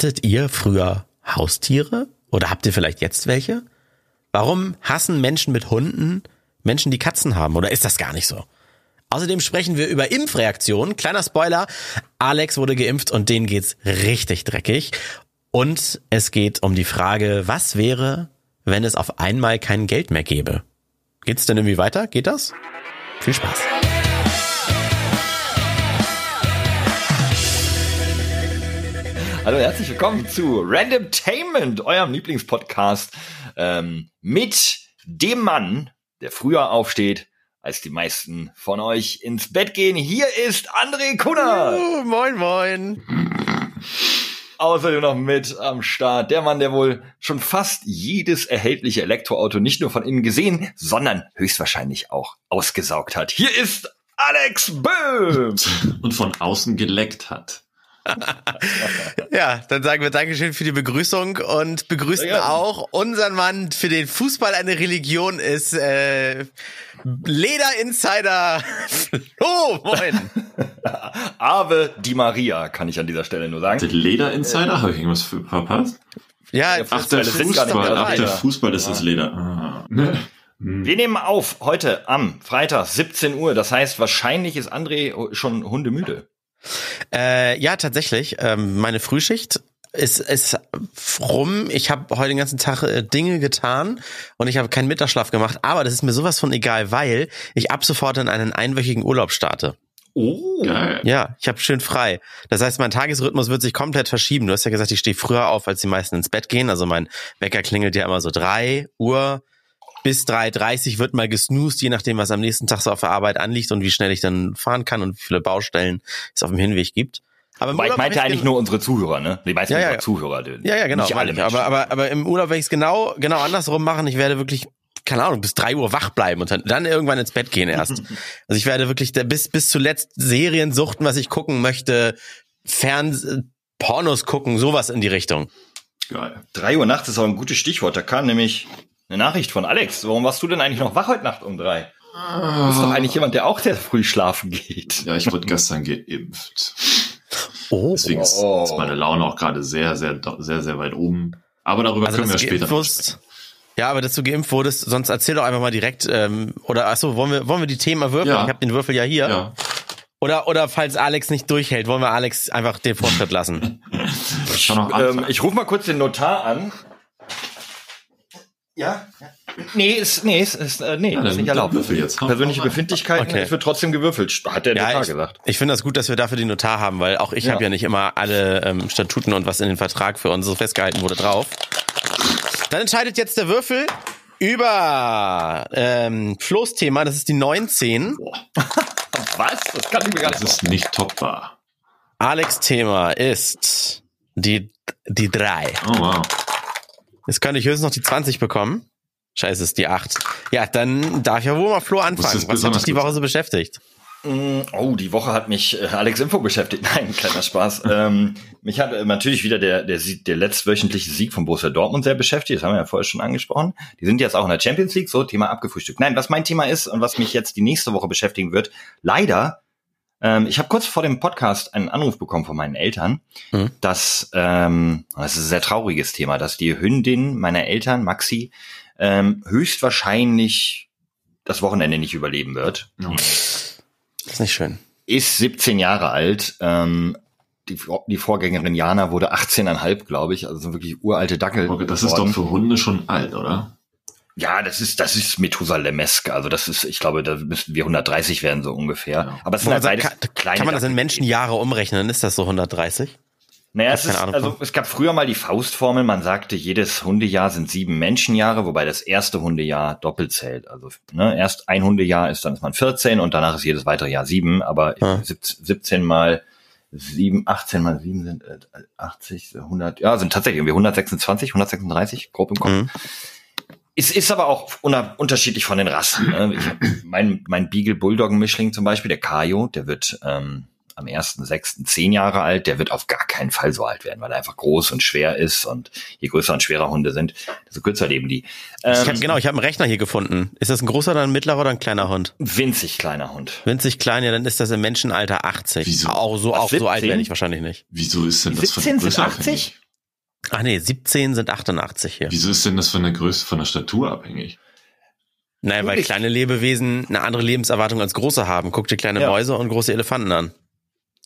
Hattet ihr früher Haustiere? Oder habt ihr vielleicht jetzt welche? Warum hassen Menschen mit Hunden Menschen, die Katzen haben? Oder ist das gar nicht so? Außerdem sprechen wir über Impfreaktionen. Kleiner Spoiler. Alex wurde geimpft und denen geht's richtig dreckig. Und es geht um die Frage, was wäre, wenn es auf einmal kein Geld mehr gäbe? Geht's denn irgendwie weiter? Geht das? Viel Spaß. Hallo, herzlich willkommen zu Randomtainment, eurem Lieblingspodcast ähm, mit dem Mann, der früher aufsteht, als die meisten von euch ins Bett gehen. Hier ist André Kunner. Oh, moin, moin. Außerdem noch mit am Start der Mann, der wohl schon fast jedes erhältliche Elektroauto nicht nur von innen gesehen, sondern höchstwahrscheinlich auch ausgesaugt hat. Hier ist Alex Böhm. Und von außen geleckt hat. ja, dann sagen wir Dankeschön für die Begrüßung und begrüßen ja. auch unseren Mann, für den Fußball eine Religion ist, äh, Leder-Insider Flo, moin. Ave Di Maria, kann ich an dieser Stelle nur sagen. Leder-Insider? Habe ich irgendwas verpasst? Ja, Ach, der Fußball, ach, der Fußball ist das Leder. Ah. Wir nehmen auf heute am Freitag 17 Uhr. Das heißt, wahrscheinlich ist André schon hundemüde. Äh, ja, tatsächlich. Ähm, meine Frühschicht ist, ist rum. Ich habe heute den ganzen Tag äh, Dinge getan und ich habe keinen Mittagsschlaf gemacht. Aber das ist mir sowas von egal, weil ich ab sofort in einen einwöchigen Urlaub starte. Oh, geil. Ja, ich habe schön frei. Das heißt, mein Tagesrhythmus wird sich komplett verschieben. Du hast ja gesagt, ich stehe früher auf, als die meisten ins Bett gehen. Also mein Wecker klingelt ja immer so drei Uhr bis 3.30 wird mal gesnoost, je nachdem, was am nächsten Tag so auf der Arbeit anliegt und wie schnell ich dann fahren kann und wie viele Baustellen es auf dem Hinweg gibt. Aber im ich meinte eigentlich nur unsere Zuhörer, ne? Die meisten ja, ja. Zuhörer. Ja, ja, genau. Nicht alle Menschen. aber, aber, aber im Urlaub werde ich es genau, genau andersrum machen. Ich werde wirklich, keine Ahnung, bis drei Uhr wach bleiben und dann, dann irgendwann ins Bett gehen erst. also ich werde wirklich bis, bis zuletzt Serien suchten, was ich gucken möchte, Fern, Pornos gucken, sowas in die Richtung. Geil. Drei Uhr nachts ist auch ein gutes Stichwort. Da kam nämlich eine Nachricht von Alex. Warum warst du denn eigentlich noch wach heute Nacht um drei? Du bist doch eigentlich jemand, der auch sehr früh schlafen geht. Ja, ich wurde gestern geimpft. Oh. Deswegen ist, oh. ist meine Laune auch gerade sehr, sehr, sehr, sehr weit oben. Aber darüber also, können wir später wusst, Ja, aber dass du geimpft wurdest, sonst erzähl doch einfach mal direkt, ähm, oder achso, wollen wir, wollen wir die Themen würfeln? Ja. Ich habe den Würfel ja hier. Ja. Oder, oder falls Alex nicht durchhält, wollen wir Alex einfach den Vorschritt lassen. ich, ähm, ich rufe mal kurz den Notar an. Ja? Nee, ist, nee, ist, ist, äh, nee, ja, ist nicht erlaubt. Würfel jetzt. Persönliche Befindlichkeiten, okay. es wird trotzdem gewürfelt, hat der ja, Notar ich, gesagt. Ich finde das gut, dass wir dafür die Notar haben, weil auch ich ja. habe ja nicht immer alle ähm, Statuten und was in den Vertrag für uns so festgehalten wurde drauf. Dann entscheidet jetzt der Würfel über ähm, Flo's Thema, das ist die 19. was? Das kann ich mir gar nicht Das ist nicht topbar. Alex Thema ist die, die 3. Oh wow. Jetzt könnte ich höchstens noch die 20 bekommen. Scheiße, ist die 8. Ja, dann darf ja wohl mal Flo anfangen. Was hat dich die Woche so beschäftigt? Mm, oh, die Woche hat mich äh, Alex Info beschäftigt. Nein, kleiner Spaß. ähm, mich hat äh, natürlich wieder der, der, der letztwöchentliche Sieg von Borussia Dortmund sehr beschäftigt. Das haben wir ja vorher schon angesprochen. Die sind jetzt auch in der Champions League. So, Thema abgefrühstückt. Nein, was mein Thema ist und was mich jetzt die nächste Woche beschäftigen wird. Leider ähm, ich habe kurz vor dem Podcast einen Anruf bekommen von meinen Eltern, mhm. dass, ähm, das ist ein sehr trauriges Thema, dass die Hündin meiner Eltern, Maxi, ähm, höchstwahrscheinlich das Wochenende nicht überleben wird. Oh. Das ist nicht schön. Ist 17 Jahre alt. Ähm, die, die Vorgängerin Jana wurde 18,5, glaube ich. Also wirklich uralte Dackel. Okay, das ist doch für Hunde schon alt, oder? Ja, das ist, das ist Methusalemesk. Also das ist, ich glaube, da müssten wir 130 werden, so ungefähr. Ja. Aber es sind halt beides kann, kleine Kann man das in Menschenjahre umrechnen? Ist das so 130? Naja, es, ist, also, es gab früher mal die Faustformel, man sagte, jedes Hundejahr sind sieben Menschenjahre, wobei das erste Hundejahr doppelt zählt. Also ne, erst ein Hundejahr ist, dann ist man 14 und danach ist jedes weitere Jahr sieben, aber ja. 17 mal sieben, 18 mal sieben sind 80, äh, 100, ja, sind tatsächlich irgendwie 126, 136, grob im Kopf. Mhm. Es ist aber auch unterschiedlich von den Rassen. Ne? Ich hab mein, mein Beagle Bulldoggen Mischling zum Beispiel, der Kajo, der wird ähm, am 1.6. zehn Jahre alt, der wird auf gar keinen Fall so alt werden, weil er einfach groß und schwer ist und je größer und schwerer Hunde sind, desto kürzer leben die. Ähm, ich hab, genau, ich habe einen Rechner hier gefunden. Ist das ein großer oder ein mittlerer oder ein kleiner Hund? Winzig kleiner Hund. Winzig klein, ja, dann ist das im Menschenalter 80. Wieso? Auch so, auch so alt werde ich wahrscheinlich nicht. Wieso ist denn das 17 sind 80? Ach nee, 17 sind 88 hier. Wieso ist denn das von der Größe, von der Statur abhängig? Naja, weil kleine Lebewesen eine andere Lebenserwartung als große haben. Guck dir kleine ja. Mäuse und große Elefanten an.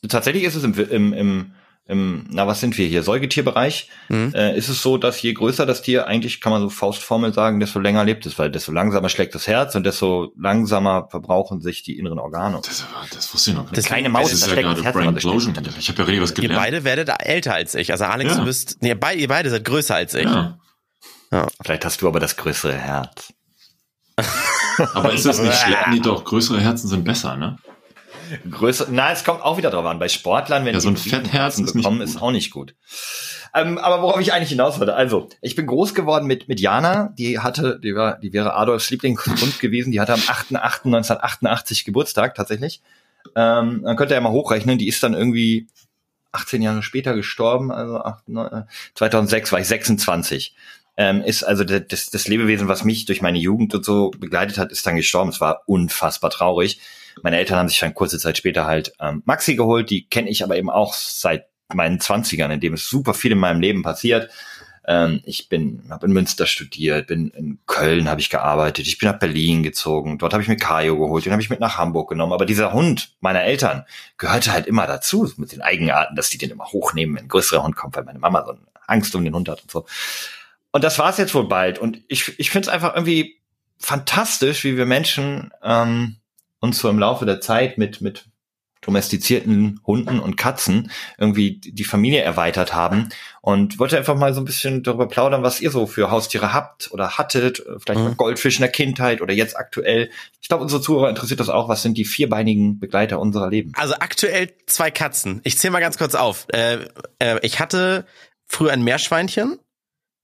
Tatsächlich ist es im, im, im im, na was sind wir hier, Säugetierbereich, mhm. äh, ist es so, dass je größer das Tier, eigentlich kann man so Faustformel sagen, desto länger lebt es, weil desto langsamer schlägt das Herz und desto langsamer verbrauchen sich die inneren Organe. Das, das wusste ich noch nicht. Das kleine Maus, das ist ja gerade das Brain Explosion. Ich habe ja richtig was gelernt. Ihr beide werdet älter als ich. Also Alex, ja. du bist, nee, ihr beide seid größer als ich. Ja. ja. Vielleicht hast du aber das größere Herz. aber ist das nicht schlecht? Nee, doch, größere Herzen sind besser, ne? Größer, na, es kommt auch wieder drauf an. Bei Sportlern, wenn ja, so ein Fettherzen bekommen, ist, ist auch nicht gut. Ähm, aber worauf ich eigentlich hinaus wollte, also ich bin groß geworden mit mit Jana, die hatte, die war, die wäre Adolfs Lieblingshund gewesen, die hatte am 8.8.1988 Geburtstag tatsächlich. Ähm, dann könnt ihr ja mal hochrechnen, die ist dann irgendwie 18 Jahre später gestorben, also 8, 9, 2006 war ich 26. Ähm, ist also das, das Lebewesen, was mich durch meine Jugend und so begleitet hat, ist dann gestorben. Es war unfassbar traurig. Meine Eltern haben sich dann kurze Zeit später halt ähm, Maxi geholt, die kenne ich aber eben auch seit meinen Zwanzigern, in dem es super viel in meinem Leben passiert. Ähm, ich bin, habe in Münster studiert, bin in Köln habe ich gearbeitet, ich bin nach Berlin gezogen, dort habe ich mir Kajo geholt, den habe ich mit nach Hamburg genommen. Aber dieser Hund meiner Eltern gehörte halt immer dazu, mit den Eigenarten, dass die den immer hochnehmen, wenn ein größerer Hund kommt, weil meine Mama so eine Angst um den Hund hat und so. Und das war's jetzt wohl bald. Und ich, ich finde es einfach irgendwie fantastisch, wie wir Menschen ähm, uns so im Laufe der Zeit mit, mit domestizierten Hunden und Katzen irgendwie die Familie erweitert haben und wollte einfach mal so ein bisschen darüber plaudern, was ihr so für Haustiere habt oder hattet, vielleicht mhm. mal Goldfisch in der Kindheit oder jetzt aktuell. Ich glaube, unsere Zuhörer interessiert das auch. Was sind die vierbeinigen Begleiter unserer Leben? Also aktuell zwei Katzen. Ich zähle mal ganz kurz auf. Äh, äh, ich hatte früher ein Meerschweinchen.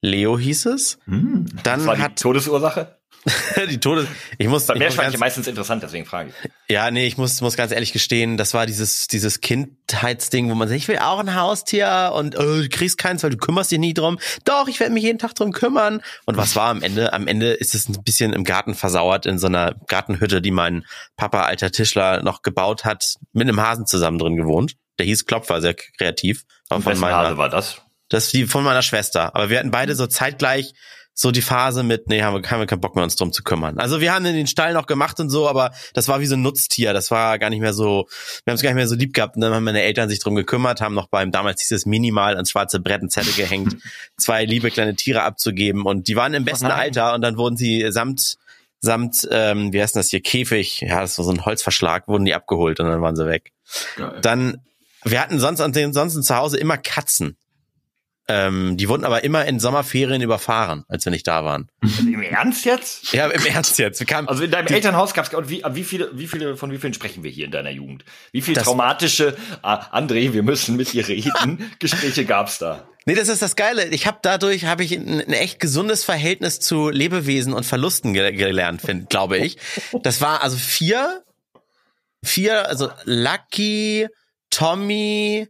Leo hieß es. Mhm. Dann das war die hat Todesursache? die Todes. Ich muss. Bei Meerschweinchen meistens interessant, deswegen frage ich. Ja, nee, ich muss, muss ganz ehrlich gestehen, das war dieses, dieses Kindheitsding, wo man sagt, ich will auch ein Haustier und oh, du kriegst keins, weil du kümmerst dich nie drum. Doch, ich werde mich jeden Tag drum kümmern. Und was war am Ende? Am Ende ist es ein bisschen im Garten versauert in so einer Gartenhütte, die mein Papa, alter Tischler, noch gebaut hat, mit einem Hasen zusammen drin gewohnt. Der hieß Klopfer, sehr kreativ. Meiner, Hase war das? Das ist die von meiner Schwester. Aber wir hatten beide so zeitgleich so die Phase mit, nee, haben wir, haben wir keinen Bock mehr, uns drum zu kümmern. Also wir haben den Stall noch gemacht und so, aber das war wie so ein Nutztier. Das war gar nicht mehr so, wir haben es gar nicht mehr so lieb gehabt. Und dann haben meine Eltern sich drum gekümmert, haben noch beim, damals dieses Minimal ans schwarze Brett einen Zettel gehängt, zwei liebe kleine Tiere abzugeben. Und die waren im besten oh Alter und dann wurden sie samt, samt, ähm, wie heißt das hier, Käfig, ja, das war so ein Holzverschlag, wurden die abgeholt und dann waren sie weg. Geil. Dann, wir hatten sonst ansonsten zu Hause immer Katzen. Ähm, die wurden aber immer in Sommerferien überfahren, als wir nicht da waren. Im Ernst jetzt? Ja, im Ernst jetzt. Wir kamen, also in deinem Elternhaus gab es und wie, wie viele, wie viele, von wie vielen sprechen wir hier in deiner Jugend? Wie viele traumatische, ah, André, wir müssen mit dir reden, Gespräche gab's da? Nee, das ist das Geile. Ich habe dadurch habe ich ein, ein, echt gesundes Verhältnis zu Lebewesen und Verlusten ge gelernt, find, glaube ich. Das war also vier, vier, also Lucky, Tommy,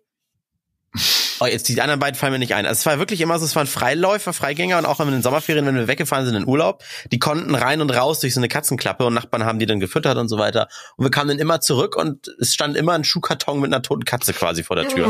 Oh, jetzt die anderen beiden fallen mir nicht ein. Also es war wirklich immer so, es waren Freiläufer, Freigänger und auch in den Sommerferien, wenn wir weggefahren sind in Urlaub, die konnten rein und raus durch so eine Katzenklappe und Nachbarn haben die dann gefüttert und so weiter. Und wir kamen dann immer zurück und es stand immer ein Schuhkarton mit einer toten Katze quasi vor der Tür.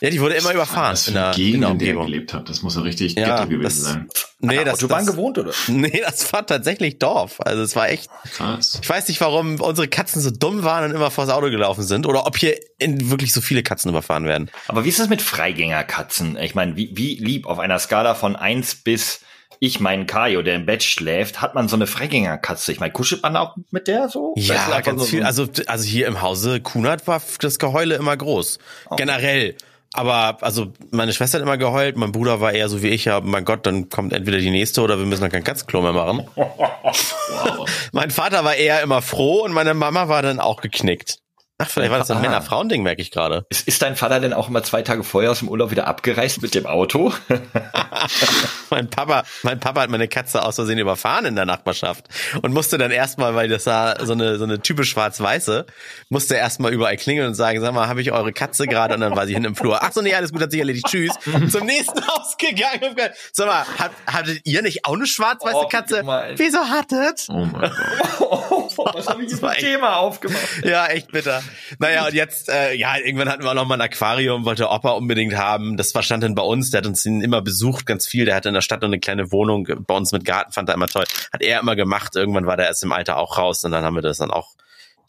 Ja, die wurde immer überfahren. Das in der, Gegend, in der, in der er gelebt hat. Das muss ja richtig ja, Ghetto gewesen das, sein. Nee, das, Autobahn das, gewohnt, oder? Nee, das war tatsächlich Dorf. Also es war echt. Krass. Ich weiß nicht, warum unsere Katzen so dumm waren und immer vors Auto gelaufen sind oder ob hier in wirklich so viele Katzen überfahren werden. Aber wie ist das mit Freigängerkatzen? Ich meine, wie, wie lieb auf einer Skala von eins bis ich meinen Kajo, der im Bett schläft, hat man so eine Freigängerkatze. Ich meine, kuschelt man auch mit der so? Ja, ganz so viel. Also, also hier im Hause Kunert war das Geheule immer groß. Oh. Generell. Aber also meine Schwester hat immer geheult, mein Bruder war eher so wie ich, ja, mein Gott, dann kommt entweder die nächste oder wir müssen dann kein Katzenklo mehr machen. wow. mein Vater war eher immer froh und meine Mama war dann auch geknickt. Ach, vielleicht war das ein Männer-Frauen-Ding, merke ich gerade. Ist, ist dein Vater denn auch immer zwei Tage vorher aus dem Urlaub wieder abgereist mit dem Auto? mein Papa, mein Papa hat meine Katze aus Versehen überfahren in der Nachbarschaft und musste dann erstmal, weil das war so eine, so eine Type schwarz-weiße, musste erstmal überall klingeln und sagen, sag mal, habe ich eure Katze gerade? Und dann war sie hinten im Flur. Ach so, nee, alles gut, hat sich erledigt. Tschüss. Zum nächsten Haus gegangen. Sag mal, hat, hattet ihr nicht auch eine schwarz-weiße oh, Katze? Wieso hattet? Oh mein Gott. Was habe ich ein Thema aufgemacht? Ja, echt bitter. Naja, und jetzt, äh, ja, irgendwann hatten wir auch noch mal ein Aquarium, wollte Opa unbedingt haben. Das war stand dann bei uns, der hat uns ihn immer besucht, ganz viel. Der hatte in der Stadt noch eine kleine Wohnung bei uns mit Garten, fand er immer toll. Hat er immer gemacht. Irgendwann war der erst im Alter auch raus und dann haben wir das dann auch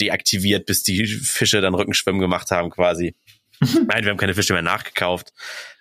deaktiviert, bis die Fische dann Rückenschwimmen gemacht haben quasi. Nein, wir haben keine Fische mehr nachgekauft.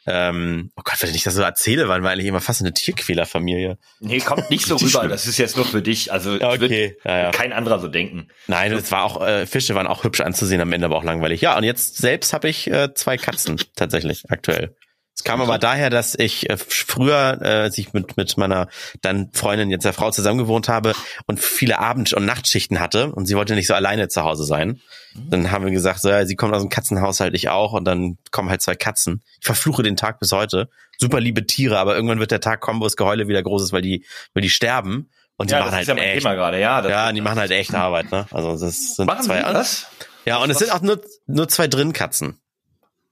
Ähm, oh Gott, wenn ich das so erzähle, waren wir eigentlich immer fast eine Tierquälerfamilie. Nee, kommt nicht so rüber. Das ist jetzt nur für dich. Also okay, ja, ja. kein anderer so denken. Nein, es war auch äh, Fische waren auch hübsch anzusehen, am Ende aber auch langweilig. Ja, und jetzt selbst habe ich äh, zwei Katzen tatsächlich aktuell. Es kam aber daher, dass ich äh, früher, äh, als ich mit, mit meiner dann Freundin, jetzt der Frau zusammen gewohnt habe und viele Abend- und Nachtschichten hatte und sie wollte nicht so alleine zu Hause sein. Mhm. Dann haben wir gesagt, so, ja, sie kommt aus dem Katzenhaushalt, ich auch und dann kommen halt zwei Katzen. Ich verfluche den Tag bis heute. Super liebe Tiere, aber irgendwann wird der Tag kommen, wo das Geheule wieder groß ist, weil die, weil die sterben. Und die ja, machen das halt ist ja echt, Thema gerade, ja. ja, die machen halt echt Arbeit, ne? Also das sind Machen zwei das? Ja, und es sind auch nur, nur zwei Drinnkatzen.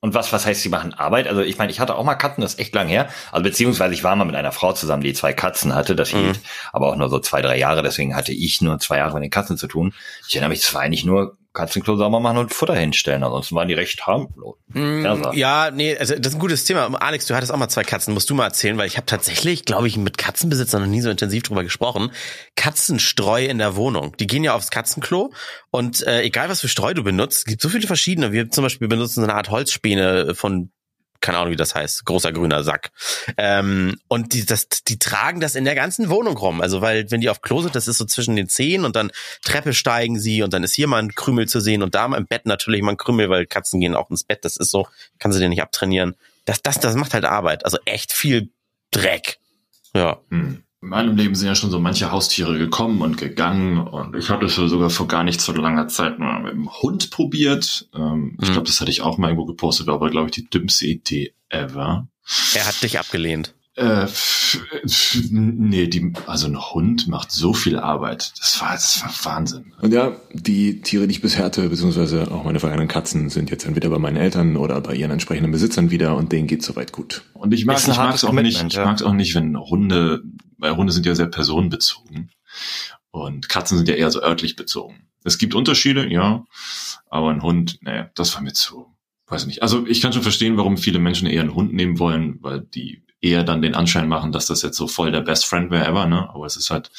Und was, was heißt, sie machen Arbeit? Also ich meine, ich hatte auch mal Katzen, das ist echt lang her. Also beziehungsweise ich war mal mit einer Frau zusammen, die zwei Katzen hatte. Das hielt aber auch nur so zwei, drei Jahre. Deswegen hatte ich nur zwei Jahre mit den Katzen zu tun. Ich erinnere mich, es war eigentlich nur Katzenklo sauber machen und Futter hinstellen. Ansonsten waren die recht harmlos. Mm, ja, nee, also das ist ein gutes Thema. Alex, du hattest auch mal zwei Katzen, musst du mal erzählen, weil ich habe tatsächlich, glaube ich, mit Katzenbesitzern noch nie so intensiv drüber gesprochen. Katzenstreu in der Wohnung. Die gehen ja aufs Katzenklo und äh, egal was für Streu du benutzt, es gibt so viele verschiedene. Wir zum Beispiel benutzen so eine Art Holzspäne von keine Ahnung, wie das heißt, großer grüner Sack. Ähm, und die, das, die tragen das in der ganzen Wohnung rum. Also, weil, wenn die auf Klo sind, das ist so zwischen den Zehen und dann Treppe steigen sie und dann ist hier mal ein Krümel zu sehen und da im Bett natürlich mal ein Krümel, weil Katzen gehen auch ins Bett. Das ist so, kann sie dir nicht abtrainieren. Das, das, das macht halt Arbeit. Also echt viel Dreck. Ja. Hm in meinem Leben sind ja schon so manche Haustiere gekommen und gegangen und ich hatte es sogar vor gar nicht so langer Zeit mal mit dem Hund probiert. Ähm, mhm. Ich glaube, das hatte ich auch mal irgendwo gepostet, war aber glaube ich die dümmste Idee ever. Er hat dich abgelehnt. Äh, nee, die, also ein Hund macht so viel Arbeit. Das war, das war Wahnsinn. Und ja, die Tiere, die ich bisher hatte, beziehungsweise auch meine vergangenen Katzen, sind jetzt entweder bei meinen Eltern oder bei ihren entsprechenden Besitzern wieder und denen geht soweit gut. Und ich mag es auch nicht, ich mag es auch nicht, wenn Hunde weil Hunde sind ja sehr personenbezogen und Katzen sind ja eher so örtlich bezogen. Es gibt Unterschiede, ja, aber ein Hund, nee, das war mir zu, weiß nicht. Also ich kann schon verstehen, warum viele Menschen eher einen Hund nehmen wollen, weil die eher dann den Anschein machen, dass das jetzt so voll der Best Friend wäre ever, ne? Aber es ist halt.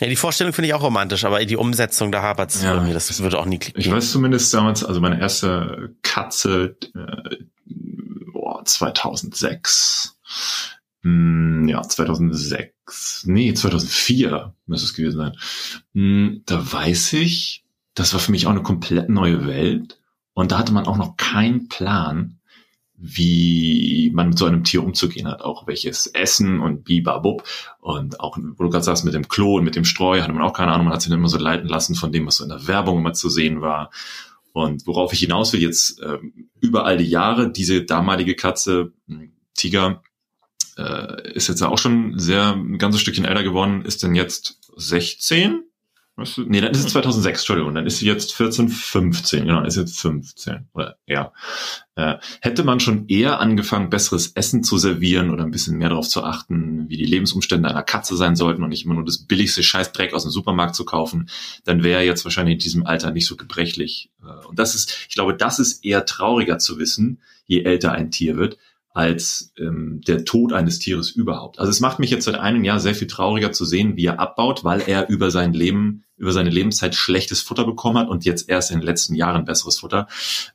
Ja, die Vorstellung finde ich auch romantisch, aber die Umsetzung, da hapert es ja, mir, das würde auch nie klicken. Ich weiß zumindest damals, also meine erste Katze, äh, boah, 2006, hm, ja, 2006, nee, 2004 müsste es gewesen sein. Hm, da weiß ich, das war für mich auch eine komplett neue Welt. Und da hatte man auch noch keinen Plan, wie man mit so einem Tier umzugehen hat, auch welches Essen und bibabub und auch, wo du gerade sagst, mit dem Klo und mit dem Streu hatte man auch keine Ahnung, man hat sich immer so leiten lassen von dem, was so in der Werbung immer zu sehen war. Und worauf ich hinaus will, jetzt äh, über all die Jahre, diese damalige Katze, hm, Tiger, äh, ist jetzt auch schon sehr ein ganzes Stückchen älter geworden, ist denn jetzt 16? Weißt du? Nee, dann ist es 2006, Entschuldigung, dann ist sie jetzt 14, 15, genau, ist jetzt 15 oder ja. Äh, hätte man schon eher angefangen, besseres Essen zu servieren oder ein bisschen mehr darauf zu achten, wie die Lebensumstände einer Katze sein sollten und nicht immer nur das billigste Scheißdreck aus dem Supermarkt zu kaufen, dann wäre er jetzt wahrscheinlich in diesem Alter nicht so gebrechlich. Äh, und das ist, ich glaube, das ist eher trauriger zu wissen, je älter ein Tier wird, als ähm, der Tod eines Tieres überhaupt. Also es macht mich jetzt seit einem Jahr sehr viel trauriger zu sehen, wie er abbaut, weil er über sein Leben, über seine Lebenszeit schlechtes Futter bekommen hat und jetzt erst in den letzten Jahren besseres Futter.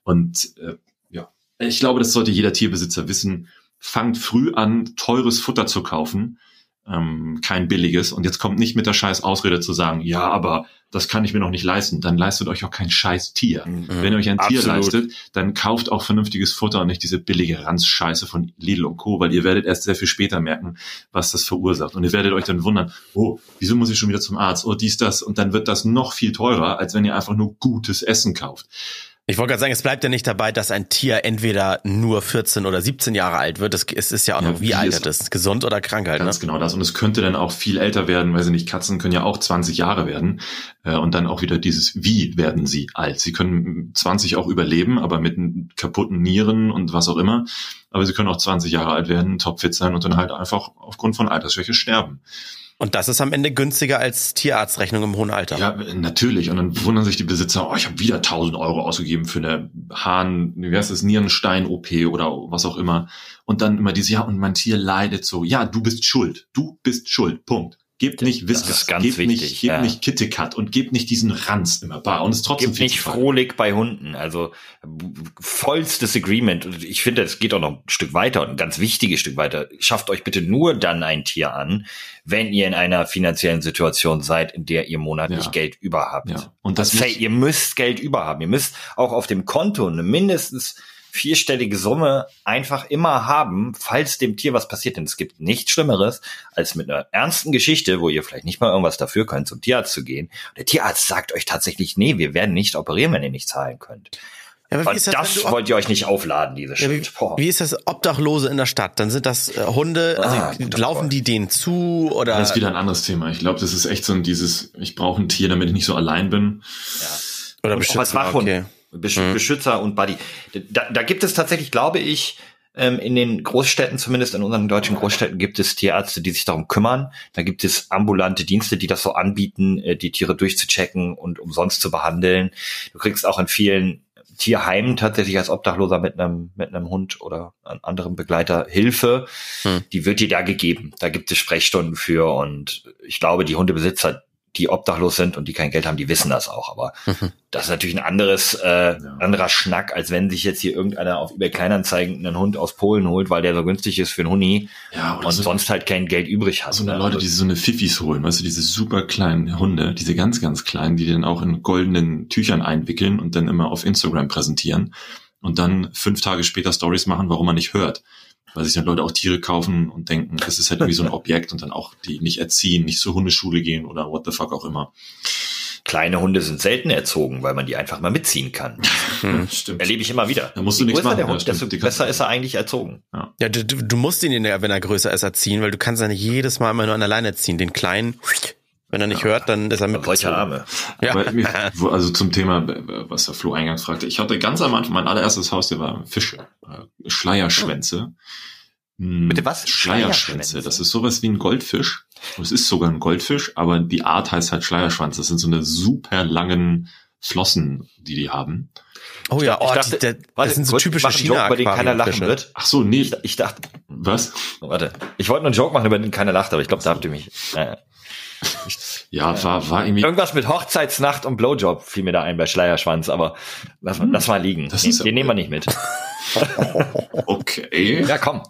Und äh, ja, ich glaube, das sollte jeder Tierbesitzer wissen. Fangt früh an, teures Futter zu kaufen, ähm, kein billiges. Und jetzt kommt nicht mit der scheiß Ausrede zu sagen, ja, aber das kann ich mir noch nicht leisten. Dann leistet euch auch kein scheiß Tier. Mhm. Wenn ihr euch ein Absolut. Tier leistet, dann kauft auch vernünftiges Futter und nicht diese billige Ranzscheiße von Lidl und Co., weil ihr werdet erst sehr viel später merken, was das verursacht. Und ihr werdet euch dann wundern, oh, wieso muss ich schon wieder zum Arzt? Oh, dies, das. Und dann wird das noch viel teurer, als wenn ihr einfach nur gutes Essen kauft. Ich wollte gerade sagen, es bleibt ja nicht dabei, dass ein Tier entweder nur 14 oder 17 Jahre alt wird. Es ist ja auch noch, ja, wie, wie alt es ist. Gesund oder krank halt. Ganz ne? genau das. Und es könnte dann auch viel älter werden, weil sie nicht, Katzen können ja auch 20 Jahre werden. Äh, und dann auch wieder dieses, wie werden sie alt? Sie können 20 auch überleben, aber mit kaputten Nieren und was auch immer. Aber sie können auch 20 Jahre alt werden, topfit sein und dann halt einfach aufgrund von Altersschwäche sterben. Und das ist am Ende günstiger als Tierarztrechnung im hohen Alter. Ja, natürlich. Und dann wundern sich die Besitzer, oh, ich habe wieder 1000 Euro ausgegeben für eine Hahn, wie heißt das, Nierenstein-OP oder was auch immer. Und dann immer diese, ja, und mein Tier leidet so. Ja, du bist schuld. Du bist schuld. Punkt. Gebt nicht Whiskas, gebt wichtig, nicht, gebt ja. nicht Kittekat und gebt nicht diesen Ranz immer bar und es trotzdem gebt nicht frohlich bei Hunden. Also vollstes Agreement. Und ich finde, es geht auch noch ein Stück weiter und ein ganz wichtiges Stück weiter. Schafft euch bitte nur dann ein Tier an, wenn ihr in einer finanziellen Situation seid, in der ihr monatlich ja. Geld über habt. Ja. Und das, das ihr müsst Geld über haben. Ihr müsst auch auf dem Konto eine mindestens vierstellige Summe einfach immer haben, falls dem Tier was passiert. Denn es gibt nichts Schlimmeres, als mit einer ernsten Geschichte, wo ihr vielleicht nicht mal irgendwas dafür könnt, zum Tierarzt zu gehen. Der Tierarzt sagt euch tatsächlich, nee, wir werden nicht operieren, wenn ihr nicht zahlen könnt. Ja, und das, das wollt ihr euch nicht aufladen, diese ja, wie, wie, ist das Obdachlose in der Stadt? Dann sind das äh, Hunde, also ah, laufen die denen zu oder? Das ist wieder ein anderes Thema. Ich glaube, das ist echt so ein dieses, ich brauche ein Tier, damit ich nicht so allein bin. Ja. Oder bestimmt. Als Wachhund. Okay. Besch mhm. Beschützer und Buddy. Da, da gibt es tatsächlich, glaube ich, ähm, in den Großstädten, zumindest in unseren deutschen Großstädten, gibt es Tierärzte, die sich darum kümmern. Da gibt es ambulante Dienste, die das so anbieten, äh, die Tiere durchzuchecken und umsonst zu behandeln. Du kriegst auch in vielen Tierheimen tatsächlich als Obdachloser mit einem mit einem Hund oder einem anderen Begleiter Hilfe. Hm. Die wird dir da gegeben. Da gibt es Sprechstunden für und ich glaube, die Hundebesitzer, die obdachlos sind und die kein Geld haben, die wissen das auch. Aber mhm. das ist natürlich ein anderes, äh, ja. anderer Schnack, als wenn sich jetzt hier irgendeiner auf eBay Kleinanzeigen einen Hund aus Polen holt, weil der so günstig ist für einen Huni ja, und so sonst halt kein Geld übrig hat. So eine ne? Leute, die so eine Fifis holen, weißt du, diese super kleinen Hunde, diese ganz, ganz kleinen, die dann auch in goldenen Tüchern einwickeln und dann immer auf Instagram präsentieren und dann fünf Tage später Stories machen, warum man nicht hört weil sich dann Leute auch Tiere kaufen und denken, das ist halt irgendwie so ein Objekt und dann auch die nicht erziehen, nicht zur Hundeschule gehen oder what the fuck auch immer. Kleine Hunde sind selten erzogen, weil man die einfach mal mitziehen kann. Hm, stimmt. Erlebe ich immer wieder. Da musst du nichts machen. Der Hund, ja, desto besser ist er eigentlich erzogen. Ja, ja du, du musst ihn, wenn er größer ist, erziehen, weil du kannst ja nicht jedes Mal immer nur an der Leine ziehen. Den kleinen wenn er nicht ja. hört, dann ist er mit. Solche Arme. Ja. also zum Thema, was der Flo eingangs fragte. Ich hatte ganz am Anfang, mein allererstes Haustier war Fische, äh, Schleierschwänze. Hm, Bitte was? Schleierschwänze. Das ist sowas wie ein Goldfisch. Es ist sogar ein Goldfisch, aber die Art heißt halt Schleierschwanz. Das sind so eine super langen Flossen, die die haben. Oh ja, oh, dachte, die, das warte, sind so typische china über den keiner lachen wird. Ach so, nee. Ich, ich dachte, was? Warte, ich wollte nur einen Joke machen, über den keiner lacht, aber ich glaube, da habt ihr mich. Äh, ja, war, war irgendwie. Irgendwas mit Hochzeitsnacht und Blowjob fiel mir da ein bei Schleierschwanz, aber lass, hm, lass mal liegen. Das den, den nehmen wir nicht mit. okay. Ja, komm.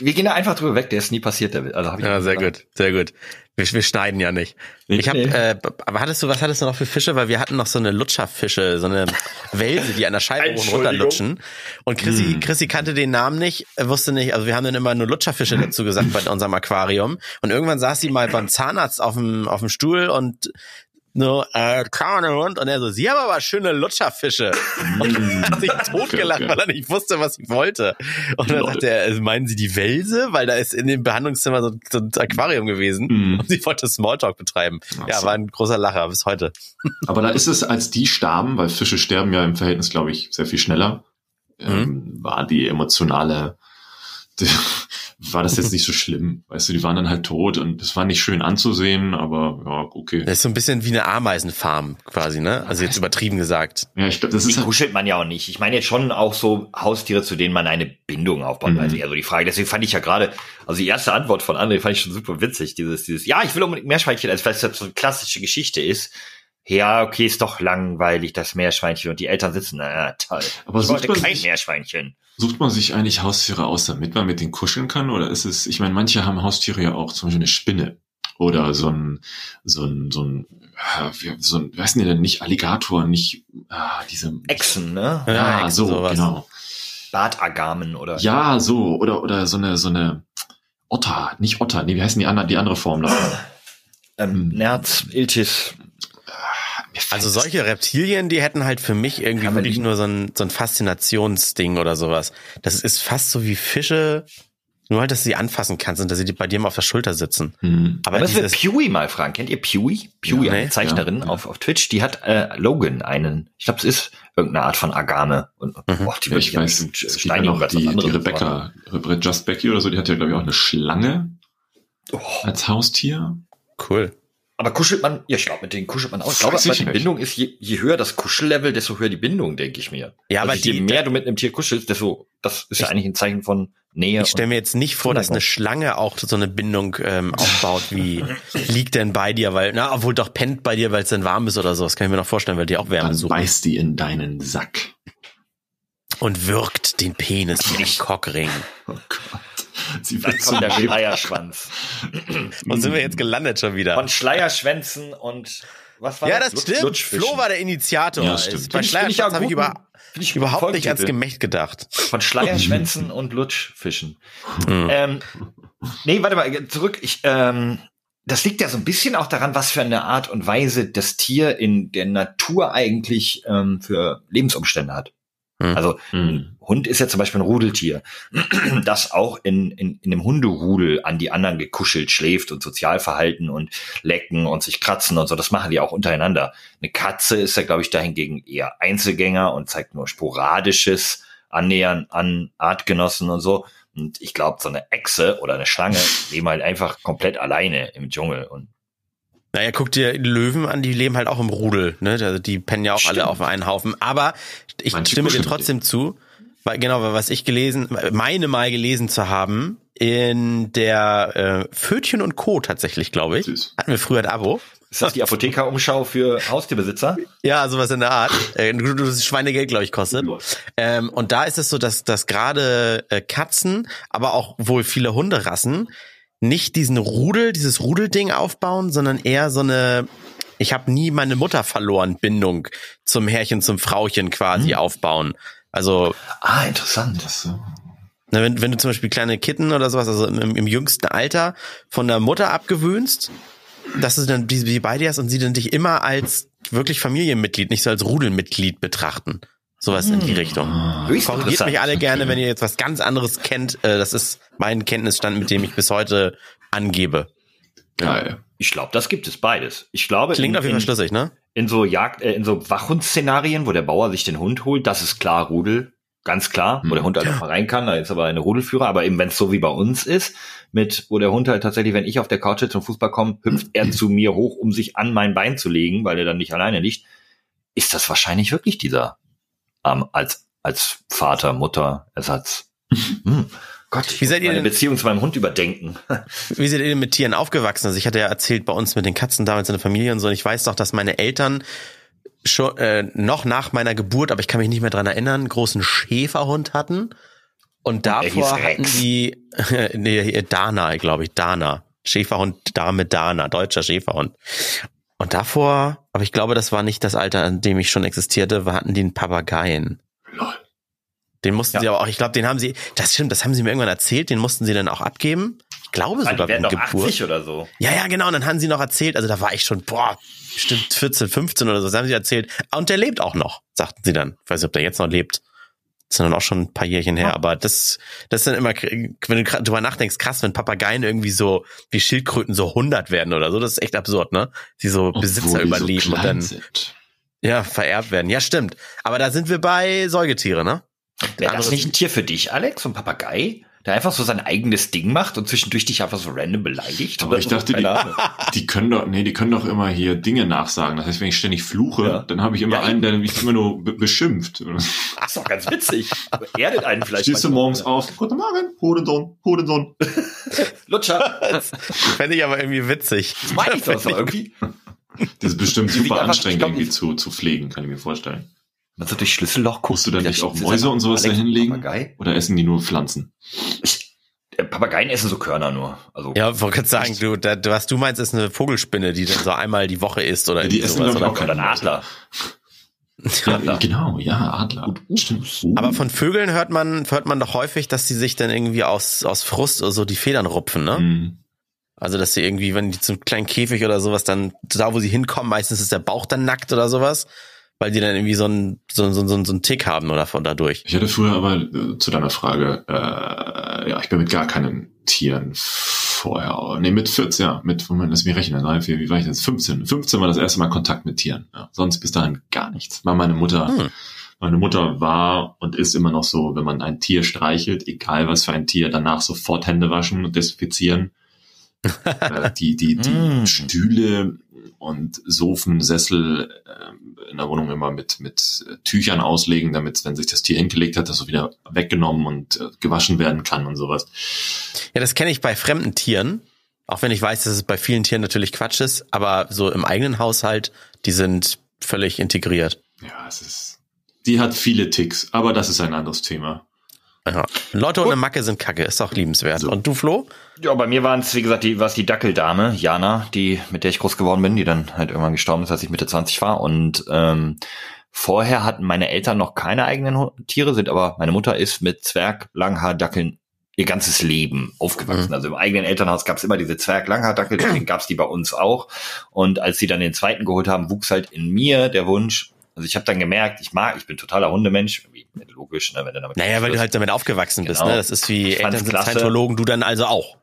Wir gehen da einfach drüber weg, der ist nie passiert, der also hab ich Ja, sehr gut, sehr gut. Wir, wir schneiden ja nicht. Ich habe, nee. äh, aber hattest du, was hattest du noch für Fische? Weil wir hatten noch so eine Lutscherfische, so eine Welse, die an der Scheibe oben runterlutschen. Und Chrissy, hm. Chrissy kannte den Namen nicht, wusste nicht, also wir haben dann immer nur Lutscherfische dazu gesagt bei unserem Aquarium. Und irgendwann saß sie mal beim Zahnarzt auf dem, auf dem Stuhl und no, äh, keine Hund. Und er so, sie haben aber schöne Lutscherfische. Und hat sich totgelacht, okay, weil er nicht wusste, was sie wollte. Und dann sagte er, äh, meinen Sie die Welse? Weil da ist in dem Behandlungszimmer so, so ein Aquarium gewesen. Mm. Und sie wollte Smalltalk betreiben. Ach ja, so. war ein großer Lacher bis heute. Aber da ist es, als die starben, weil Fische sterben ja im Verhältnis, glaube ich, sehr viel schneller, mhm. ähm, war die emotionale war das jetzt nicht so schlimm. Weißt du, die waren dann halt tot und es war nicht schön anzusehen, aber ja, okay. Das ist so ein bisschen wie eine Ameisenfarm quasi, ne? Also jetzt übertrieben gesagt. Ja, ich glaube, das die ist. Halt kuschelt man ja auch nicht. Ich meine jetzt schon auch so Haustiere, zu denen man eine Bindung aufbaut. Mhm. Also eher so die Frage. Deswegen fand ich ja gerade, also die erste Antwort von André fand ich schon super witzig. Dieses, dieses, ja, ich will unbedingt Meerschweinchen, als vielleicht das so eine klassische Geschichte ist ja, okay, ist doch langweilig, das Meerschweinchen. Und die Eltern sitzen, na toll. Aber ich wollte kein sich, Meerschweinchen. Sucht man sich eigentlich Haustiere aus, damit man mit denen kuscheln kann? Oder ist es, ich meine, manche haben Haustiere ja auch, zum Beispiel eine Spinne. Oder so ein, so ein, so ein, so ein, weiß nicht, denn nicht Alligator, nicht, ah, diese. Echsen, ne? Ja, ja Echsen, so, sowas. genau. Bartagamen oder. Ja, so, oder, oder so eine, so eine Otter, nicht Otter, nee, wie heißen die andere, die andere Form davon? Ähm, Nerz, Iltis. Also solche Reptilien, die hätten halt für mich irgendwie wirklich nur so ein, so ein Faszinationsding oder sowas. Das ist fast so wie Fische, nur halt, dass du sie anfassen kannst und dass sie bei dir mal auf der Schulter sitzen. Mhm. Aber das wird Pewee mal fragen. Kennt ihr Pewee? Pewee, ja, eine Zeichnerin ja, ja. Auf, auf Twitch, die hat äh, Logan einen, ich glaube, es ist irgendeine Art von Agame. Und, mhm. boah, die ja, ich weiß, es gibt ja noch die, die Rebecca, Rebecca Just Becky oder so, die hat ja, glaube ich, auch eine Schlange oh. als Haustier. Cool. Aber kuschelt man, ja, ich glaube, mit denen kuschelt man auch. Ich glaube, die Bindung ist, je, je höher das Kuschellevel, desto höher die Bindung, denke ich mir. Ja, also aber je die, mehr du mit einem Tier kuschelst, desto, das ist ja eigentlich ein Zeichen von Nähe. Ich stelle mir jetzt nicht vor, dass eine Schlange auch so eine Bindung ähm, aufbaut, wie liegt denn bei dir, weil, na, obwohl doch pennt bei dir, weil es dann warm ist oder so. Das kann ich mir noch vorstellen, weil die auch Wärme Dann suchen. beißt die in deinen Sack. Und wirkt den Penis wie ein Cockring. Oh Gott. Sie wird kommt der Schleierschwanz. Und sind wir jetzt gelandet schon wieder? Von Schleierschwänzen und was war Ja, das? das Lutsch- stimmt. Lutschfischen. Flo war der Initiator. Ja, stimmt. Bei Schleierschwanz ja habe ich über, ich überhaupt guten nicht ans. Gemächt gedacht. Von Schleierschwänzen und Lutschfischen. Hm. Ähm, nee, warte mal, zurück. Ich, ähm, das liegt ja so ein bisschen auch daran, was für eine Art und Weise das Tier in der Natur eigentlich ähm, für Lebensumstände hat. Hm. Also Hm. Hund ist ja zum Beispiel ein Rudeltier, das auch in, in, in einem Hunderudel an die anderen gekuschelt schläft und Sozialverhalten und lecken und sich kratzen und so. Das machen die auch untereinander. Eine Katze ist ja, glaube ich, dahingegen eher Einzelgänger und zeigt nur sporadisches Annähern an Artgenossen und so. Und ich glaube, so eine Echse oder eine Schlange leben halt einfach komplett alleine im Dschungel. Und Naja, guck dir Löwen an, die leben halt auch im Rudel, ne? Also die pennen ja auch Stimmt. alle auf einen Haufen. Aber ich Manche stimme dir trotzdem zu, weil genau, weil was ich gelesen, meine mal gelesen zu haben, in der äh, Fötchen und Co. tatsächlich, glaube ich. Süß. Hatten wir früher ein Abo. ist das die Apothekerumschau für Haustierbesitzer? Ja, sowas in der Art. Äh, das Schweinegeld, glaube ich, kostet. Ähm, und da ist es so, dass, dass gerade äh, Katzen, aber auch wohl viele Hunderassen nicht diesen Rudel, dieses Rudelding aufbauen, sondern eher so eine ich habe nie meine Mutter verloren Bindung zum Herrchen, zum Frauchen quasi aufbauen. Also Ah, interessant. Das, so. na, wenn, wenn du zum Beispiel kleine Kitten oder sowas, also im, im jüngsten Alter von der Mutter abgewöhnst, dass du dann die, die bei dir hast und sie dann dich immer als wirklich Familienmitglied, nicht so als Rudelmitglied betrachten. Sowas in die Richtung. Höchst Korrigiert mich alle gerne, wenn ihr jetzt was ganz anderes kennt. Äh, Das ist mein Kenntnisstand, mit dem ich bis heute angebe. Geil. Ich glaube, das gibt es beides. Ich glaube, Klingt in, auf jeden Fall schlüssig, ne? In so Jagd, äh, in so Wachhundszenarien, wo der Bauer sich den Hund holt, das ist klar Rudel, ganz klar, wo Hm. der Hund halt mal rein kann, da ist aber eine Rudelführer, aber eben wenn es so wie bei uns ist, mit wo der Hund halt tatsächlich, wenn ich auf der Couch zum Fußball komme, hüpft er zu mir hoch, um sich an mein Bein zu legen, weil er dann nicht alleine liegt, ist das wahrscheinlich wirklich dieser ähm, als als Vater, Mutter, Ersatz. Hm. Gott, Wie seid ihr meine denn- Beziehung zu meinem Hund überdenken. Wie seid ihr denn mit Tieren aufgewachsen? Also ich hatte ja erzählt, bei uns mit den Katzen damals in der Familie und so. Und ich weiß doch, dass meine Eltern schon äh, noch nach meiner Geburt, aber ich kann mich nicht mehr dran erinnern, einen großen Schäferhund hatten. Und davor hatten die nee, Dana, glaube ich, Dana. Schäferhund, Dame Dana, deutscher Schäferhund. Und davor, aber ich glaube, das war nicht das Alter, an dem ich schon existierte, hatten die einen Papageien. Lol. Den mussten Ja. sie aber auch, ich glaube, den haben sie, das stimmt, das haben sie mir irgendwann erzählt, den mussten sie dann auch abgeben. Ich glaube Ah, sogar die werden Geburt. 80 oder so. Ja, ja, genau. Und dann haben sie noch erzählt, also da war ich schon, boah, bestimmt 14, 15 oder so, das haben sie erzählt. Und der lebt auch noch, sagten sie dann. Ich weiß nicht, ob der jetzt noch lebt. Das sind dann auch schon ein paar Jährchen her, aber das, das dann immer, wenn du drüber nachdenkst, krass, wenn Papageien irgendwie so, wie Schildkröten so 100 werden oder so, das ist echt absurd, ne? Die so Besitzer die überleben so und dann, sind. ja, vererbt werden. Ja, stimmt. Aber da sind wir bei Säugetiere, ne? Wäre das nicht ein Tier für dich, Alex? So ein Papagei? Der einfach so sein eigenes Ding macht und zwischendurch dich einfach so random beleidigt? Aber ich so? dachte, die, die können doch, nee, die können doch immer hier Dinge nachsagen. Das heißt, wenn ich ständig fluche, Ja. dann habe ich immer Ja, einen, der mich immer nur be beschimpft. Das ist doch ganz witzig. Erdet einen vielleicht. Stehst du morgens auf, guten Morgen, Hodensohn, Hodensohn. Lutscher. Fände ich aber irgendwie witzig. Das meine ich doch so irgendwie. Das ist bestimmt super anstrengend irgendwie die- zu, zu pflegen, kann ich mir vorstellen. Man so durch Schlüsselloch Guckst du dann da nicht auch Mäuse und sowas da hinlegen? Papagei. Oder essen die nur Pflanzen? Ich, äh, Papageien essen so Körner nur. Also Ja, wollte gerade sagen, du, da, was du meinst, ist eine Vogelspinne, die dann so einmal die Woche isst oder Ja, die essen, sowas, oder? auch oder ein keine Adler. Ja, Adler. genau, ja, Adler. Stimmt. Uh. Aber von Vögeln hört man, hört man doch häufig, dass die sich dann irgendwie aus, aus Frust oder so die Federn rupfen, ne? Mhm. Also, dass sie irgendwie, wenn die zum kleinen Käfig oder sowas dann, da wo sie hinkommen, meistens ist der Bauch dann nackt oder sowas, weil die dann irgendwie so einen, so, so, so, so einen Tick haben oder von dadurch. Ich hatte früher aber äh, zu deiner Frage, äh, ja, ich bin mit gar keinen Tieren vorher, nee, mit 14, ja, mit, Moment, lass mich rechnen, drei, vier, wie war ich jetzt? 15. 15 war das erste Mal Kontakt mit Tieren. Ja. Sonst bis dahin gar nichts. War meine Mutter, Hm. meine Mutter war und ist immer noch so, wenn man ein Tier streichelt, egal was für ein Tier, danach sofort Hände waschen und desinfizieren. äh, die die, die mm. Stühle und Sofen, Sessel äh, in der Wohnung immer mit, mit Tüchern auslegen, damit, wenn sich das Tier hingelegt hat, das so wieder weggenommen und äh, gewaschen werden kann und sowas. Ja, das kenne ich bei fremden Tieren. Auch wenn ich weiß, dass es bei vielen Tieren natürlich Quatsch ist, aber so im eigenen Haushalt, die sind völlig integriert. Ja, es ist, die hat viele Ticks, aber das ist ein anderes Thema. Ja. Leute ohne Macke sind kacke, ist auch liebenswert. So. Und du, Flo? Ja, bei mir waren es, wie gesagt, die, was die Dackeldame, Jana, die, mit der ich groß geworden bin, die dann halt irgendwann gestorben ist, als ich Mitte 20 war. Und ähm, vorher hatten meine Eltern noch keine eigenen Tiere, sind aber meine Mutter ist mit Zwerg-Langhaar-Dackeln ihr ganzes Leben aufgewachsen. Mhm. Also im eigenen Elternhaus gab es immer diese Zwerg-Langhaar-Dackel, deswegen gab es die bei uns auch. Und als sie dann den zweiten geholt haben, wuchs halt in mir der Wunsch, also ich habe dann gemerkt, ich mag, ich bin totaler Hundemensch, logisch, ne, wenn du damit Naja, weil du halt damit aufgewachsen genau. bist, ne? Das ist wie Eltern sind Scientologen, du dann also auch.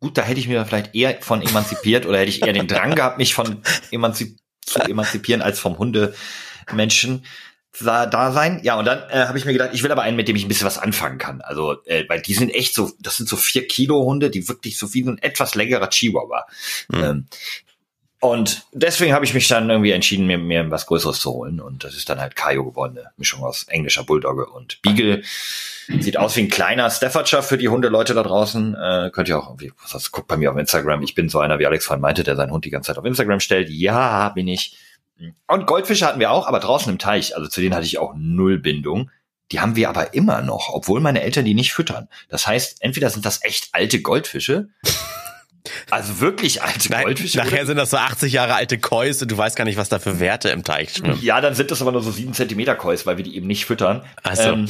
Gut, da hätte ich mir vielleicht eher von emanzipiert oder hätte ich eher den Drang gehabt, mich von emanzip zu emanzipieren als vom Hundemenschen da sein. Ja, und dann äh, habe ich mir gedacht, ich will aber einen, mit dem ich ein bisschen was anfangen kann. Also, äh, weil die sind echt so, das sind so vier Kilo Hunde, die wirklich so wie so ein etwas längerer Chihuahua. Mhm. Ähm, und deswegen habe ich mich dann irgendwie entschieden, mir, mir was Größeres zu holen. Und das ist dann halt Kayo geworden, eine Mischung aus englischer Bulldogge und Beagle. Sieht aus wie ein kleiner Staffordshire für die Hundeleute da draußen. Äh, könnt ihr auch irgendwie, was guckt bei mir auf Instagram. Ich bin so einer, wie Alex vorhin meinte, der seinen Hund die ganze Zeit auf Instagram stellt. Ja, bin ich. Und Goldfische hatten wir auch, aber draußen im Teich. Also zu denen hatte ich auch null Bindung. Die haben wir aber immer noch, obwohl meine Eltern die nicht füttern. Das heißt, entweder sind das echt alte Goldfische also wirklich alte Nein, Goldfische. Nachher oder? sind das so 80 Jahre alte Kois und du weißt gar nicht, was da für Werte im Teich schwimmen. Ja, dann sind das aber nur so 7 Zentimeter Kois, weil wir die eben nicht füttern. Ach so. Ähm,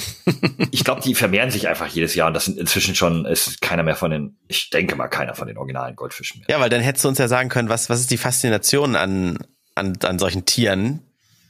ich glaube, die vermehren sich einfach jedes Jahr und das sind inzwischen schon, ist keiner mehr von den, ich denke mal, keiner von den originalen Goldfischen mehr. Ja, weil dann hättest du uns ja sagen können, was, was ist die Faszination an, an, an solchen Tieren,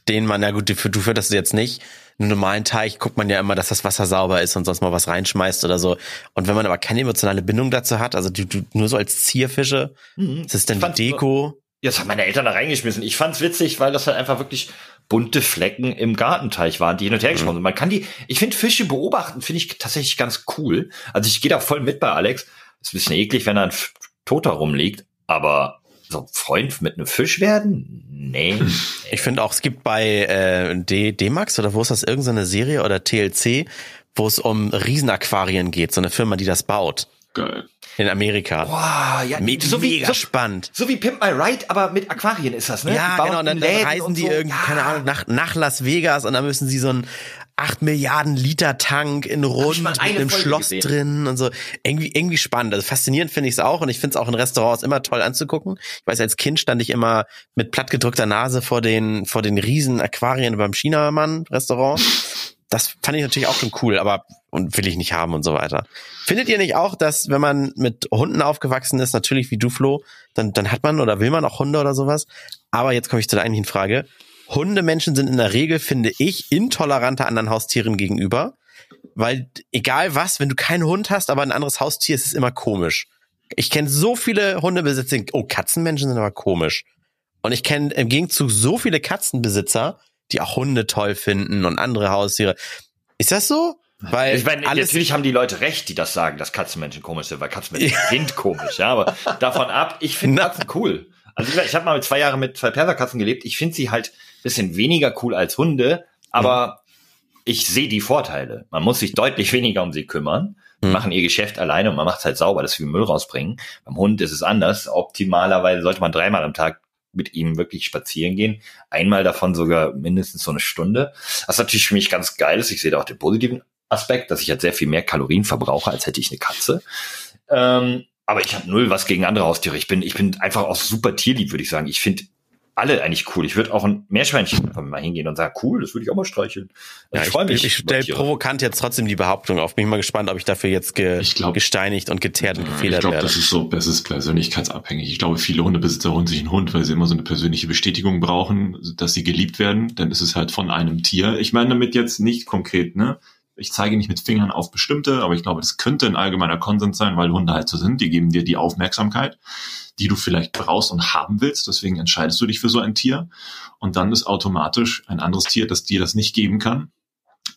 denen man, ja gut, du, du fütterst jetzt nicht, einem normalen Teich guckt man ja immer, dass das Wasser sauber ist und sonst mal was reinschmeißt oder so. Und wenn man aber keine emotionale Bindung dazu hat, also du, du nur so als Zierfische, mhm. ist es denn die Deko? Ja, das haben meine Eltern da reingeschmissen. Ich fand's witzig, weil das halt einfach wirklich bunte Flecken im Gartenteich waren, die hin und her geschwommen sind. Man kann die, ich finde Fische beobachten, finde ich tatsächlich ganz cool. Also ich gehe da voll mit bei Alex. Ist ein bisschen eklig, wenn da ein Toter rumliegt, aber so Freund mit einem Fisch werden? Nee. Ich finde auch, es gibt bei äh, D D-Max oder wo ist das irgendeine Serie oder TLC, wo es um Riesenaquarien geht, so eine Firma, die das baut. Geil. In Amerika. Wow, ja, Me so wie, mega so, spannend. So wie Pimp My Ride, aber mit Aquarien ist das, ne? Ja, genau, und dann, dann reisen die so. irgendwie, ja. keine Ahnung, nach, nach Las Vegas und dann müssen sie so ein 8 Milliarden Liter Tank in Rund mit einem Schloss gesehen. drin und so. Irgendwie, irgendwie spannend. Also faszinierend finde ich es auch und ich finde es auch in Restaurants immer toll anzugucken. Ich weiß, als Kind stand ich immer mit plattgedrückter Nase vor den, vor den riesen Aquarien beim Chinamann-Restaurant. Das fand ich natürlich auch schon cool, aber und will ich nicht haben und so weiter. Findet ihr nicht auch, dass wenn man mit Hunden aufgewachsen ist, natürlich wie du, Flo, dann, dann hat man oder will man auch Hunde oder sowas? Aber jetzt komme ich zu der eigentlichen Frage. Hundemenschen sind in der Regel, finde ich, intoleranter anderen Haustieren gegenüber. Weil egal was, wenn du keinen Hund hast, aber ein anderes Haustier, ist es immer komisch. Ich kenne so viele Hundebesitzer, oh, Katzenmenschen sind aber komisch. Und ich kenne im Gegenzug so viele Katzenbesitzer, die auch Hunde toll finden und andere Haustiere. Ist das so? Weil ich meine, natürlich haben die Leute recht, die das sagen, dass Katzenmenschen komisch sind, weil Katzenmenschen sind komisch, ja, aber davon ab, ich finde Katzen cool. Also ich habe mal zwei Jahre mit zwei Perserkatzen gelebt. Ich finde sie halt bisschen weniger cool als Hunde, aber mhm. ich sehe die Vorteile. Man muss sich deutlich weniger um sie kümmern. Mhm. machen ihr Geschäft alleine und man macht es halt sauber, dass sie Müll rausbringen. Beim Hund ist es anders. Optimalerweise sollte man dreimal am Tag mit ihm wirklich spazieren gehen. Einmal davon sogar mindestens so eine Stunde. Was natürlich für mich ganz geil ist. Ich sehe da auch den positiven Aspekt, dass ich halt sehr viel mehr Kalorien verbrauche, als hätte ich eine Katze. Ähm, aber ich habe null was gegen andere Haustiere. Ich bin, ich bin einfach auch super tierlieb, würde ich sagen. Ich finde alle eigentlich cool. Ich würde auch ein Meerschweinchen mal hingehen und sagen, cool, das würde ich auch mal streicheln. Also ja, ich freue mich. Ich stelle provokant jetzt trotzdem die Behauptung auf. Bin mal gespannt, ob ich dafür jetzt ge glaub, gesteinigt und geteert und gefedert werde. Ich glaube, das ist so, das ist persönlichkeitsabhängig. Ich glaube, viele Hundebesitzer holen sich einen Hund, weil sie immer so eine persönliche Bestätigung brauchen, dass sie geliebt werden. Dann ist es halt von einem Tier. Ich meine damit jetzt nicht konkret, ne? Ich zeige nicht mit Fingern auf bestimmte, aber ich glaube, das könnte ein allgemeiner Konsens sein, weil Hunde halt so sind. Die geben dir die Aufmerksamkeit, die du vielleicht brauchst und haben willst. Deswegen entscheidest du dich für so ein Tier. Und dann ist automatisch ein anderes Tier, das dir das nicht geben kann,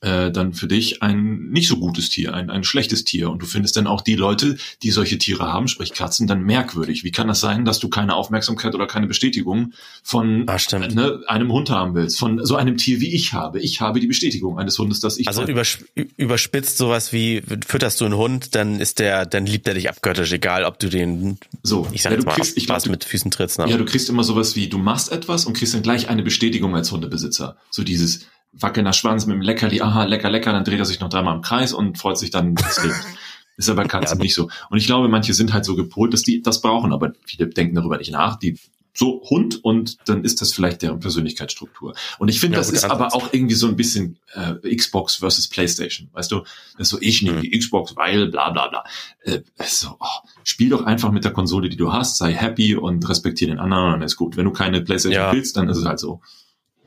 äh, dann für dich ein nicht so gutes Tier, ein, ein schlechtes Tier. Und du findest dann auch die Leute, die solche Tiere haben, sprich Katzen, dann merkwürdig. Wie kann das sein, dass du keine Aufmerksamkeit oder keine Bestätigung von Ah, ne, einem Hund haben willst? Von so einem Tier wie ich habe. Ich habe die Bestätigung eines Hundes, dass ich. Also übersp überspitzt sowas wie, fütterst du einen Hund, dann ist der, dann liebt er dich abgöttisch, egal ob du den, so, ich sag ja, du mal, kriegst, ich glaub, du, mit Füßen trittst. Ne? ja, du kriegst immer sowas wie, du machst etwas und kriegst dann gleich eine Bestätigung als Hundebesitzer. So dieses wackelnder Schwanz mit dem Leckerli, aha, lecker, lecker, dann dreht er sich noch dreimal im Kreis und freut sich dann des Lebens. Ist aber Katzen Ja. nicht so. Und ich glaube, manche sind halt so gepolt, dass die das brauchen, aber viele denken darüber nicht nach. Die so Hund und dann ist das vielleicht deren Persönlichkeitsstruktur. Und ich finde, Ja, das ist aber Ansatz. auch irgendwie so ein bisschen äh, Xbox versus PlayStation. Weißt du, das ist so, ich nehme die Xbox, weil bla bla bla. Äh, so, oh, spiel doch einfach mit der Konsole, die du hast, sei happy und respektiere den anderen und dann ist gut. Wenn du keine PlayStation Ja. willst, dann ist es halt so.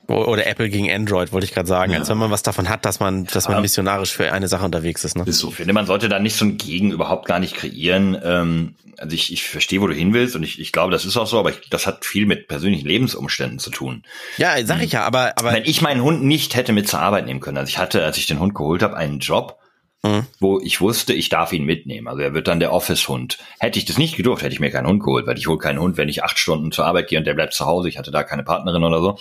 Oder Apple gegen Android, wollte ich gerade sagen. Ja. Als wenn man was davon hat, dass man, dass man missionarisch für eine Sache unterwegs ist. Ne? Ist so. Ich finde, man sollte da nicht so ein Gegen überhaupt gar nicht kreieren. Ähm, also ich, ich verstehe, wo du hin willst und ich, ich glaube, das ist auch so, aber ich, das hat viel mit persönlichen Lebensumständen zu tun. Ja, sag ich ja, aber, aber Wenn ich meinen Hund nicht hätte mit zur Arbeit nehmen können, also ich hatte, als ich den Hund geholt habe, einen Job, Mhm. wo ich wusste, ich darf ihn mitnehmen. Also er wird dann der Office-Hund. Hätte ich das nicht gedurft, hätte ich mir keinen Hund geholt, weil ich hole keinen Hund, wenn ich acht Stunden zur Arbeit gehe und der bleibt zu Hause. Ich hatte da keine Partnerin oder so.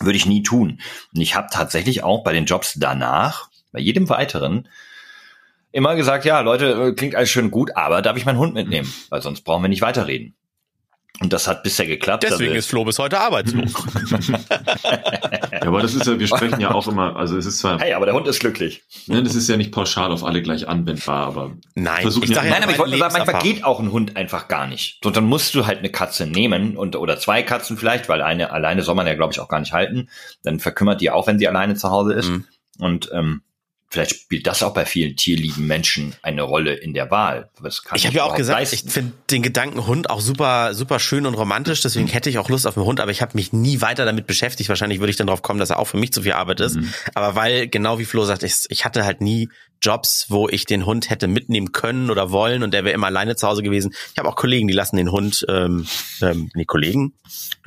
Würde ich nie tun. Und ich habe tatsächlich auch bei den Jobs danach, bei jedem weiteren, immer gesagt, ja, Leute, äh, klingt alles schön gut, aber darf ich meinen Hund mitnehmen? Weil sonst brauchen wir nicht weiterreden. Und das hat bisher geklappt. deswegen Also- ist Flo bis heute arbeitslos. Ja, aber das ist ja, wir sprechen ja auch immer, also es ist zwar, Hey, aber der Hund ist glücklich. ne, das ist ja nicht pauschal auf alle gleich anwendbar, aber Nein, ich ja- sag ja, Nein, aber ich wollte nur sagen, manchmal geht auch ein Hund einfach gar nicht. So, dann musst du halt eine Katze nehmen und oder zwei Katzen vielleicht, weil eine alleine soll man ja glaube ich auch gar nicht halten. Dann verkümmert die auch, wenn sie alleine zu Hause ist. Mhm. Und ähm, vielleicht spielt das auch bei vielen tierlieben Menschen eine Rolle in der Wahl. Ich habe ja auch gesagt, leisten. ich finde den Gedanken Hund auch super, super schön und romantisch. Deswegen hätte ich auch Lust auf einen Hund, aber ich habe mich nie weiter damit beschäftigt. Wahrscheinlich würde ich dann drauf kommen, dass er auch für mich zu viel Arbeit ist. Aber weil, genau wie Flo sagt, ich, ich hatte halt nie Jobs, wo ich den Hund hätte mitnehmen können oder wollen und der wäre immer alleine zu Hause gewesen. Ich habe auch Kollegen, die lassen den Hund, ähm, ähm, nee, Kollegen,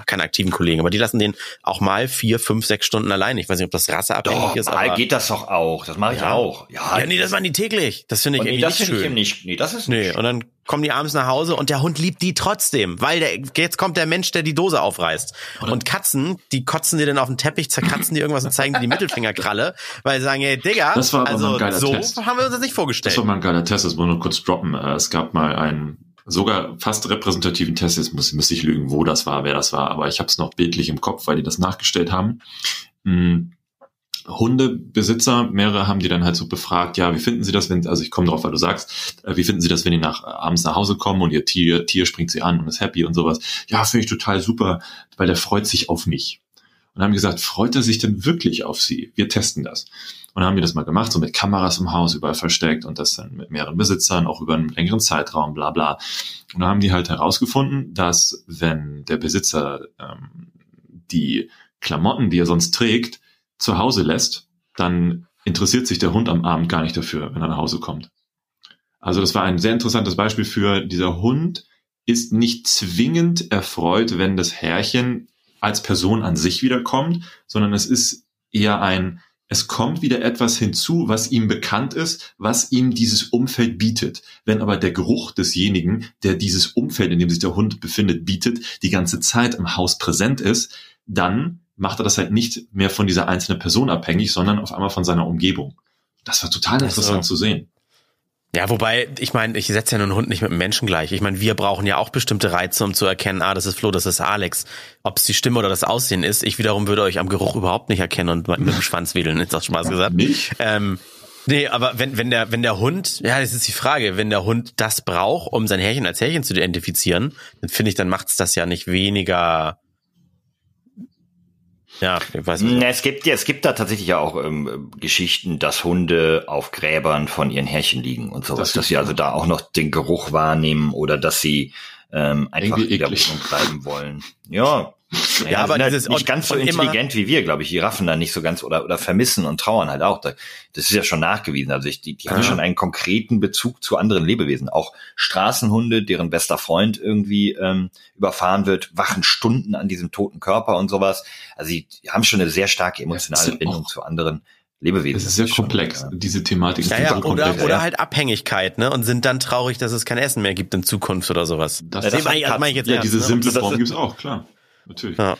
keine aktiven Kollegen, aber die lassen den auch mal vier, fünf, sechs Stunden allein. Ich weiß nicht, ob das rasseabhängig Doch, ist. mal Aber, geht das doch auch. Das mache ich Ja. auch. Ja, ja, nee, das waren die täglich. Das finde ich und nee, irgendwie das nicht finde ich schön. eben nicht. Nee, das ist Nee, nicht. und dann kommen die abends nach Hause und der Hund liebt die trotzdem, weil der, jetzt kommt der Mensch, der die Dose aufreißt. Und Katzen, die kotzen dir dann auf den Teppich, zerkratzen dir irgendwas und zeigen dir die Mittelfingerkralle, weil sie sagen, ey, Digga, Das war also ein geiler so Test. haben wir uns das nicht Das vorgestellt. war mal ein geiler Test, das muss man nur kurz droppen. Äh, Es gab mal einen sogar fast repräsentativen Test, jetzt muss, muss ich lügen, wo das war, wer das war, aber ich habe es noch bildlich im Kopf, weil die das nachgestellt haben. Hm. Hundebesitzer, mehrere haben die dann halt so befragt, ja, wie finden sie das, wenn, also ich komme drauf, weil du sagst, äh, wie finden sie das, wenn die nach, abends nach Hause kommen und ihr Tier, Tier springt sie an und ist happy und sowas. Ja, finde ich total super, weil der freut sich auf mich. Und haben gesagt, freut er sich denn wirklich auf sie? Wir testen das. Und haben wir das mal gemacht, so mit Kameras im Haus überall versteckt und das dann mit mehreren Besitzern, auch über einen längeren Zeitraum, bla bla. Und dann haben die halt herausgefunden, dass wenn der Besitzer ähm, die Klamotten, die er sonst trägt, zu Hause lässt, dann interessiert sich der Hund am Abend gar nicht dafür, wenn er nach Hause kommt. Also das war ein sehr interessantes Beispiel für dieser Hund ist nicht zwingend erfreut, wenn das Herrchen als Person an sich wiederkommt, sondern es ist eher ein, es kommt wieder etwas hinzu, was ihm bekannt ist, was ihm dieses Umfeld bietet. Wenn aber der Geruch desjenigen, der dieses Umfeld, in dem sich der Hund befindet, bietet, die ganze Zeit im Haus präsent ist, dann macht er das halt nicht mehr von dieser einzelnen Person abhängig, sondern auf einmal von seiner Umgebung. Das war total interessant zu sehen. Ja, wobei, ich meine, ich setze ja einen Hund nicht mit einem Menschen gleich. Ich meine, wir brauchen ja auch bestimmte Reize, um zu erkennen, ah, das ist Flo, das ist Alex. Ob es die Stimme oder das Aussehen ist, ich wiederum würde euch am Geruch überhaupt nicht erkennen und mit dem Schwanz wedeln, ist das Spaß gesagt. Nicht? Ähm, nee, aber wenn, wenn der, wenn der Hund, ja, das ist die Frage, wenn der Hund das braucht, um sein Härchen als Härchen zu identifizieren, dann finde ich, dann macht's das ja nicht weniger, ja, ich weiß nicht. Es gibt ja, es gibt da tatsächlich ja auch ähm, Geschichten, dass Hunde auf Gräbern von ihren Herrchen liegen und sowas, Das dass sie also da auch noch den Geruch wahrnehmen oder dass sie ähm, einfach Irgendwie in der. Wohnung bleiben wollen. Ja. Ja, aber sind halt dieses- nicht und- ganz so intelligent wie wir, glaube ich. Die raffen da nicht so ganz oder oder vermissen und trauern halt auch. Da- Das ist ja schon nachgewiesen. Also ich, die, die haben Ja. schon einen konkreten Bezug zu anderen Lebewesen. Auch Straßenhunde, deren bester Freund irgendwie ähm, überfahren wird, wachen Stunden an diesem toten Körper und sowas. Also die, die haben schon eine sehr starke emotionale Ja, ist ja Bindung zu anderen Lebewesen. Das ist sehr komplex. Schon, ja. Diese Thematik ist ja, ja, komplex. Oder, oder halt Abhängigkeit, ne? Und sind dann traurig, dass es kein Essen mehr gibt in Zukunft oder sowas. Das, das, das meine ich, mein ich jetzt Ja, ernst, diese ne? simple Form gibt's auch, klar. Natürlich. Ja.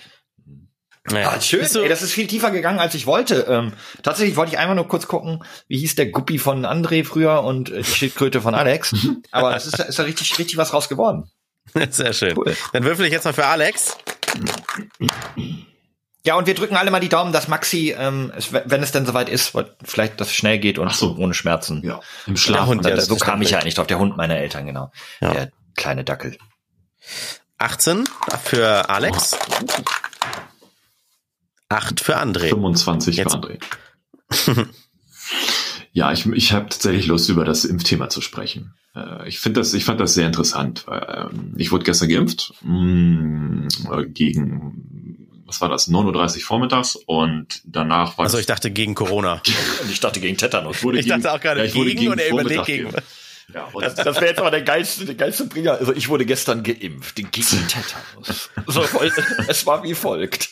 Naja. Ah, schön, Ey, das ist viel tiefer gegangen, als ich wollte. Ähm, tatsächlich wollte ich einmal nur kurz gucken, wie hieß der Guppi von André früher und äh, die Schildkröte von Alex. Aber es ist, ist da richtig, richtig was raus geworden. Sehr schön. Cool. Dann würfel ich jetzt mal für Alex. Ja, und wir drücken alle mal die Daumen, dass Maxi, ähm, es, wenn es denn soweit ist, vielleicht das schnell geht und so. ohne Schmerzen. Ja, im Schlaf. Hund, ja, so kam ich ja eigentlich drauf, der Hund meiner Eltern, genau. Ja. Der kleine Dackel. 18 für Alex. 8 für André. 25 Jetzt. für André. ja, ich, ich habe tatsächlich Lust, über das Impfthema zu sprechen. Äh, ich finde das, ich fand das sehr interessant. Ähm, ich wurde gestern geimpft mm, gegen was war das, 9.30 Uhr vormittags und danach war Also ich dachte gegen Corona. ich dachte gegen Tetanus. Ich, ich dachte auch gerade ja, gegen, gegen, und er überlegt gegen. Ja, das, das wäre jetzt aber der geilste, der geilste Bringer. Also ich wurde gestern geimpft gegen Tetanus. So, es war wie folgt.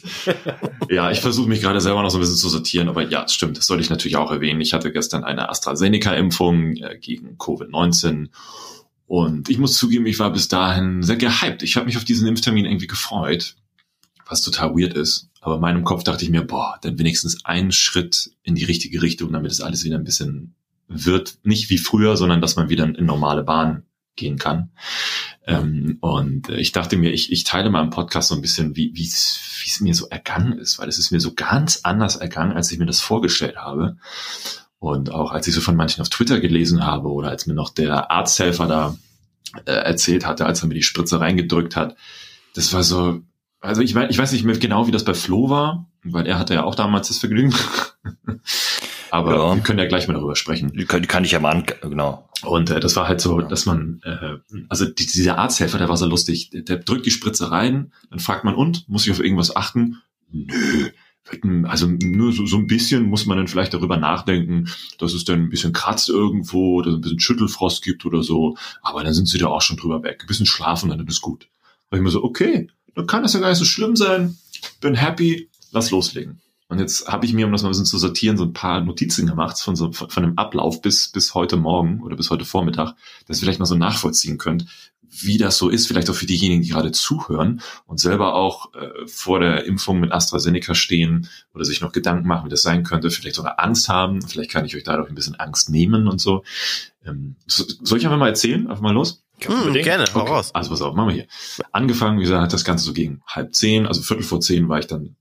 Ja, ich versuche mich gerade selber noch so ein bisschen zu sortieren, aber ja, stimmt, das sollte ich natürlich auch erwähnen. Ich hatte gestern eine AstraZeneca-Impfung äh, gegen Covid-19 und ich muss zugeben, ich war bis dahin sehr gehypt. Ich habe mich auf diesen Impftermin irgendwie gefreut, was total weird ist. Aber in meinem Kopf dachte ich mir, boah, dann wenigstens einen Schritt in die richtige Richtung, damit es alles wieder ein bisschen wird nicht wie früher, sondern dass man wieder in normale Bahn gehen kann. Ähm, und ich dachte mir, ich, ich teile mal im Podcast so ein bisschen, wie wie es mir so ergangen ist, weil es ist mir so ganz anders ergangen, als ich mir das vorgestellt habe. Und auch als ich so von manchen auf Twitter gelesen habe oder als mir noch der Arzthelfer da äh, erzählt hatte, als er mir die Spritze reingedrückt hat, das war so, also ich, ich weiß nicht mehr genau, wie das bei Flo war, weil er hatte ja auch damals das Vergnügen. Aber ja. wir können ja gleich mal darüber sprechen. Die kann, kann ich ja mal an, genau. Und äh, das war halt so, dass man, äh, also die, dieser Arzthelfer, der war so lustig, der, der drückt die Spritze rein, dann fragt man, und, muss ich auf irgendwas achten? Nö, also nur so, so ein bisschen muss man dann vielleicht darüber nachdenken, dass es dann ein bisschen kratzt irgendwo oder ein bisschen Schüttelfrost gibt oder so. Aber dann sind sie da auch schon drüber weg. Ein bisschen schlafen, dann ist es gut. Da ich mir so, okay, dann kann das ja gar nicht so schlimm sein. Bin happy, lass loslegen. Und jetzt habe ich mir, um das mal ein bisschen zu sortieren, so ein paar Notizen gemacht von so von, von dem Ablauf bis bis heute Morgen oder bis heute Vormittag, dass ihr vielleicht mal so nachvollziehen könnt, wie das so ist, vielleicht auch für diejenigen, die gerade zuhören und selber auch äh, vor der Impfung mit AstraZeneca stehen oder sich noch Gedanken machen, wie das sein könnte, vielleicht sogar Angst haben, vielleicht kann ich euch dadurch ein bisschen Angst nehmen und so. Ähm, soll ich einfach mal erzählen? Einfach mal los? Hm, gerne, hau okay. raus. Also pass auf, machen wir hier. Angefangen, wie gesagt, hat das Ganze so gegen halb zehn, also Viertel vor zehn war ich dann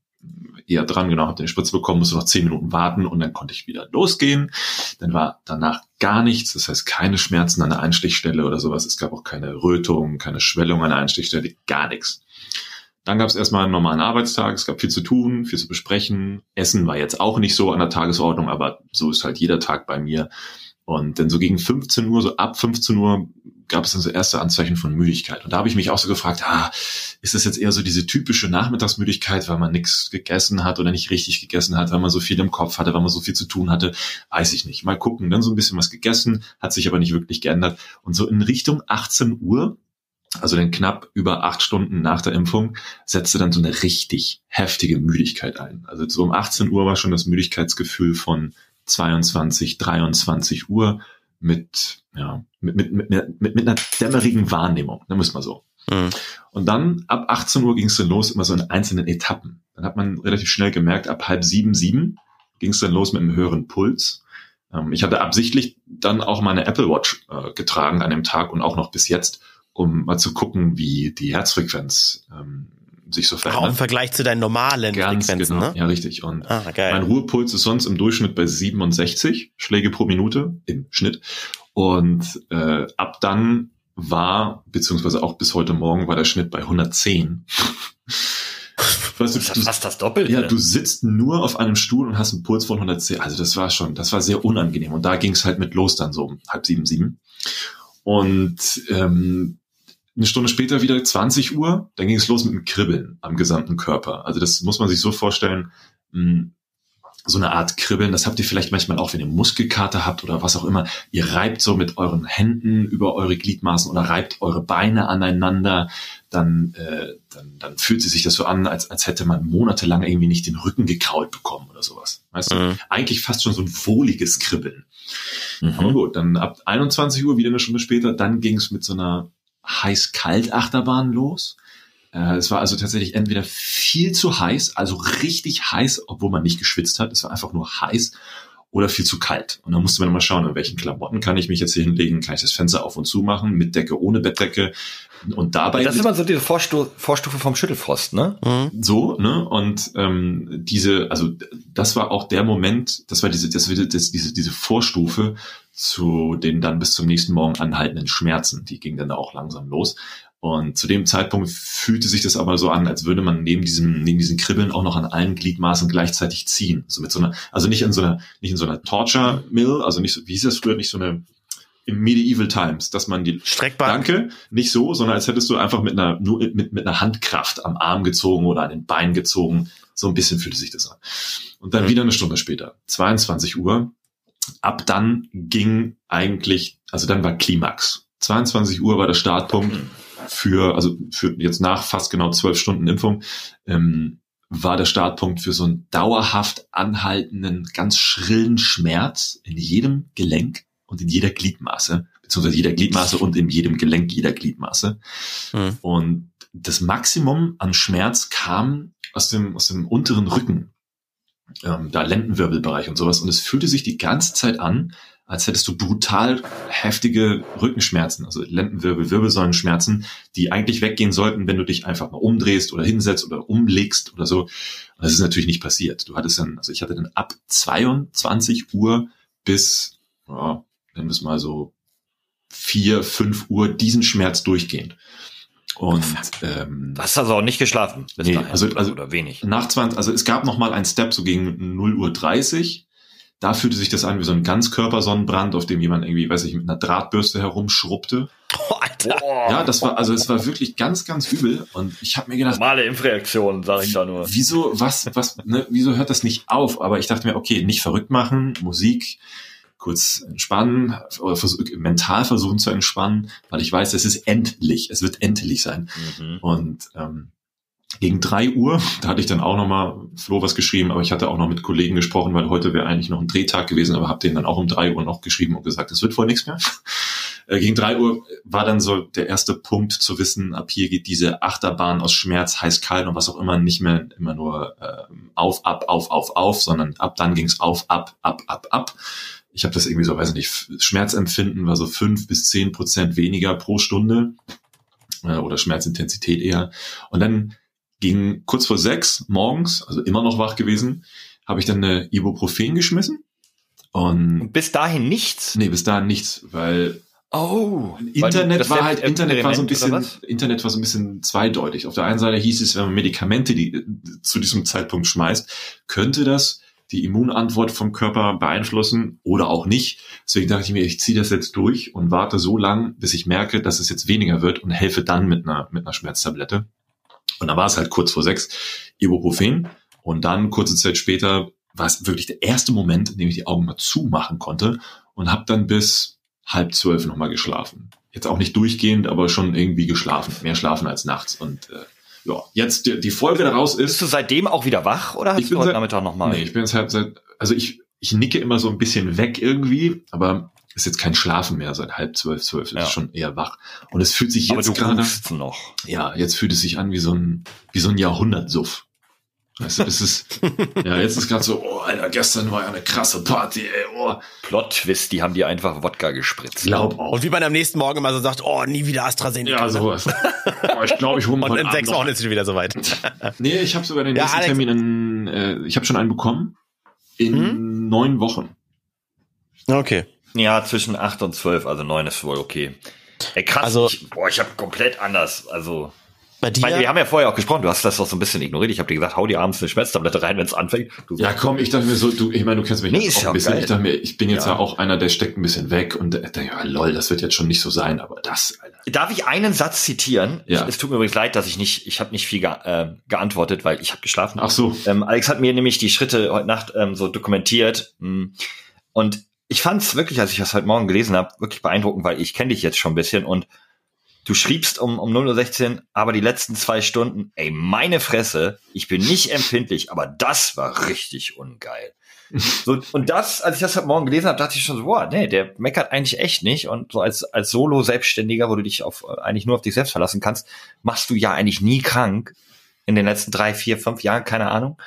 eher dran, genau, habe den Spritze bekommen, musste noch zehn Minuten warten und dann konnte ich wieder losgehen. Dann war danach gar nichts, das heißt keine Schmerzen an der Einstichstelle oder sowas. Es gab auch keine Rötung, keine Schwellung an der Einstichstelle, gar nichts. Dann gab es erstmal einen normalen Arbeitstag, es gab viel zu tun, viel zu besprechen. Essen war jetzt auch nicht so an der Tagesordnung, aber so ist halt jeder Tag bei mir. Und dann so gegen 15 Uhr, so ab 15 Uhr gab es dann so erste Anzeichen von Müdigkeit. Und da habe ich mich auch so gefragt, ah, ist das jetzt eher so diese typische Nachmittagsmüdigkeit, weil man nichts gegessen hat oder nicht richtig gegessen hat, weil man so viel im Kopf hatte, weil man so viel zu tun hatte, weiß ich nicht. Mal gucken, dann so ein bisschen was gegessen, hat sich aber nicht wirklich geändert. Und so in Richtung 18 Uhr, also dann knapp über acht Stunden nach der Impfung, setzte dann so eine richtig heftige Müdigkeit ein. Also so um 18 Uhr war schon das Müdigkeitsgefühl von 22, 23 Uhr mit, ja, mit, mit, mit, mit, mit einer dämmerigen Wahrnehmung, da muss man so. Mhm. Und dann ab 18 Uhr ging es dann los, immer so in einzelnen Etappen. Dann hat man relativ schnell gemerkt, ab halb sieben, sieben ging es dann los mit einem höheren Puls. Ähm, ich hatte absichtlich dann auch meine Apple Watch äh, getragen an dem Tag und auch noch bis jetzt, um mal zu gucken, wie die Herzfrequenz ähm, sich so verändert. Auch im Vergleich zu deinen normalen Ganz Frequenzen, genau. ne? Ja, richtig. Und ah, mein Ruhepuls ist sonst im Durchschnitt bei 67 Schläge pro Minute im Schnitt. Und äh, ab dann war, beziehungsweise auch bis heute Morgen war der Schnitt bei 110. Weißt du, das ist fast das Doppelte. Ja, du sitzt nur auf einem Stuhl und hast einen Puls von 110. Also das war schon, das war sehr unangenehm. Und da ging es halt mit los dann so um halb sieben, sieben. Und ähm, eine Stunde später wieder 20 Uhr, dann ging es los mit dem Kribbeln am gesamten Körper. Also das muss man sich so vorstellen, hm, so eine Art Kribbeln. Das habt ihr vielleicht manchmal auch, wenn ihr Muskelkater habt oder was auch immer. Ihr reibt so mit euren Händen über eure Gliedmaßen oder reibt eure Beine aneinander. Dann, äh, dann, dann fühlt sich das so an, als, als hätte man monatelang irgendwie nicht den Rücken gekrault bekommen oder sowas. Weißt mhm. du? Eigentlich fast schon so ein wohliges Kribbeln. Mhm. Aber gut, dann ab 21 Uhr, wieder eine Stunde später, dann ging es mit so einer heiß-kalt-Achterbahn los. Äh, es war also tatsächlich entweder viel zu heiß, also richtig heiß, obwohl man nicht geschwitzt hat. Es war einfach nur heiß oder viel zu kalt. Und dann musste man mal schauen, in welchen Klamotten kann ich mich jetzt hier hinlegen, kann ich das Fenster auf und zu machen, mit Decke, ohne Bettdecke. Und dabei. Das ist immer so diese Vorstu Vorstufe vom Schüttelfrost, ne? Mhm. So, ne? Und ähm, diese, also das war auch der Moment, das war diese, das, das, diese, diese Vorstufe zu den dann bis zum nächsten Morgen anhaltenden Schmerzen. Die ging dann auch langsam los. Und zu dem Zeitpunkt fühlte sich das aber so an, als würde man neben diesem, neben diesen Kribbeln auch noch an allen Gliedmaßen gleichzeitig ziehen. So mit so einer, also nicht in so einer, nicht in so einer Torture Mill, also nicht so, wie hieß das früher, nicht so eine, im Medieval Times, dass man die Streckbank. Danke, nicht so, sondern als hättest du einfach mit einer nur mit mit einer Handkraft am Arm gezogen oder an den Bein gezogen. So ein bisschen fühlte sich das an. Und dann mhm. wieder eine Stunde später, 22 Uhr. Ab dann ging eigentlich, also dann war Klimax. 22 Uhr war der Startpunkt. Mhm für, also für jetzt nach fast genau zwölf Stunden Impfung, ähm, war der Startpunkt für so einen dauerhaft anhaltenden, ganz schrillen Schmerz in jedem Gelenk und in jeder Gliedmaße, beziehungsweise jeder Gliedmaße und in jedem Gelenk jeder Gliedmaße. Mhm. Und das Maximum an Schmerz kam aus dem, aus dem unteren Rücken, ähm, da Lendenwirbelbereich und sowas. Und es fühlte sich die ganze Zeit an, als hättest du brutal heftige Rückenschmerzen, also Lendenwirbel, Wirbelsäulenschmerzen, die eigentlich weggehen sollten, wenn du dich einfach mal umdrehst oder hinsetzt oder umlegst oder so. Und das ist natürlich nicht passiert. Du hattest dann, also ich hatte dann ab 22 Uhr bis, ja, nennen wir es mal so vier, fünf Uhr diesen Schmerz durchgehend. Und ähm, du hast also auch nicht geschlafen. Bis nee, also, also oder wenig. Nach 20, also es gab noch mal einen Step so gegen 0 Uhr 30 da fühlte sich das an wie so ein Ganzkörpersonnenbrand, auf dem jemand irgendwie, weiß ich, mit einer Drahtbürste herumschrubbte. Oh, Alter. Ja, das war, also es war wirklich ganz, ganz übel. Und ich habe mir gedacht. Normale Impfreaktion, sage ich da nur. Wieso, was, was, ne, wieso hört das nicht auf? Aber ich dachte mir, okay, nicht verrückt machen, Musik, kurz entspannen, oder vers mental versuchen zu entspannen, weil ich weiß, es ist endlich, es wird endlich sein. Mhm. Und ähm, gegen drei Uhr, da hatte ich dann auch nochmal Flo was geschrieben, aber ich hatte auch noch mit Kollegen gesprochen, weil heute wäre eigentlich noch ein Drehtag gewesen, aber habe denen dann auch um drei Uhr noch geschrieben und gesagt, es wird wohl nichts mehr. Äh, gegen drei Uhr war dann so der erste Punkt zu wissen, ab hier geht diese Achterbahn aus Schmerz, heiß, kalt und was auch immer nicht mehr immer nur äh, auf, ab, auf, auf, auf, sondern ab dann ging es auf, ab, ab, ab, ab. Ich habe das irgendwie so, weiß nicht, Schmerzempfinden war so fünf bis zehn Prozent weniger pro Stunde äh, oder Schmerzintensität eher. Und dann gegen kurz vor sechs morgens, also immer noch wach gewesen, habe ich dann eine Ibuprofen geschmissen. Und, und bis dahin nichts? Nee, bis dahin nichts, weil Oh, Internet war halt Internet war so ein bisschen Internet war so ein bisschen zweideutig. Auf der einen Seite hieß es, wenn man Medikamente die, zu diesem Zeitpunkt schmeißt, könnte das die Immunantwort vom Körper beeinflussen oder auch nicht. Deswegen dachte ich mir, ich ziehe das jetzt durch und warte so lang, bis ich merke, dass es jetzt weniger wird und helfe dann mit einer mit einer Schmerztablette. Und dann war es halt kurz vor sechs Ibuprofen. Und dann kurze Zeit später war es wirklich der erste Moment, in dem ich die Augen mal zumachen konnte und habe dann bis halb zwölf nochmal geschlafen. Jetzt auch nicht durchgehend, aber schon irgendwie geschlafen. Mehr schlafen als nachts. Und äh, ja, jetzt die, die Folge daraus ist. Bist du seitdem auch wieder wach oder hast du heute seit, Nachmittag nochmal? Nee, ich bin seit, seit also ich, ich nicke immer so ein bisschen weg irgendwie, aber ist jetzt kein Schlafen mehr seit halb zwölf, zwölf, ist ja. schon eher wach. Und es fühlt sich jetzt gerade, noch. ja, jetzt fühlt es sich an wie so ein, wie so ein Jahrhundertsuff. Weißt du, es ist, ja, jetzt ist gerade so, oh, Alter, gestern war ja eine krasse Party, ey, oh. Plot-Twist, die haben die einfach Wodka gespritzt. Glaub auch. Und wie man am nächsten Morgen immer so sagt, oh, nie wieder AstraZeneca. Ja, sowas. oh, ich glaube, ich hole mal Und in sechs Wochen ist es wieder soweit. nee, ich habe sogar den nächsten ja, Termin in, äh, ich habe schon einen bekommen. In hm? neun Wochen. Okay. Ja, zwischen acht und zwölf, also neun ist wohl okay. Ey, krass, also, ich, boah, ich habe komplett anders, also Bei dir? Meine, wir haben ja vorher auch gesprochen, du hast das doch so ein bisschen ignoriert. Ich habe dir gesagt, hau dir abends eine Schmerztablette rein, wenn es anfängt. Du ja, komm, ich dachte mir so, du, ich meine, du kennst mich nee, auch ja ein bisschen. Geil. Ich dachte mir, ich bin jetzt ja. ja. auch einer, der steckt ein bisschen weg und der, ja, lol, das wird jetzt schon nicht so sein, aber das. Alter. Darf ich einen Satz zitieren? Ja. Ich, es tut mir übrigens leid, dass ich nicht, ich habe nicht viel ge äh, geantwortet, weil ich habe geschlafen. Ach so. Ähm, Alex hat mir nämlich die Schritte heute Nacht ähm, so dokumentiert hm. und ich fand es wirklich, als ich das heute Morgen gelesen habe, wirklich beeindruckend, weil ich kenne dich jetzt schon ein bisschen und Du schriebst um, um 0.16 Uhr, aber die letzten zwei Stunden, ey, meine Fresse, ich bin nicht empfindlich, aber das war richtig ungeil. So, und das, als ich das heute Morgen gelesen habe, dachte ich schon so, boah, nee, der meckert eigentlich echt nicht. Und so als, als Solo-Selbstständiger, wo du dich auf, eigentlich nur auf dich selbst verlassen kannst, machst du ja eigentlich nie krank. In den letzten drei, vier, fünf Jahren, keine Ahnung.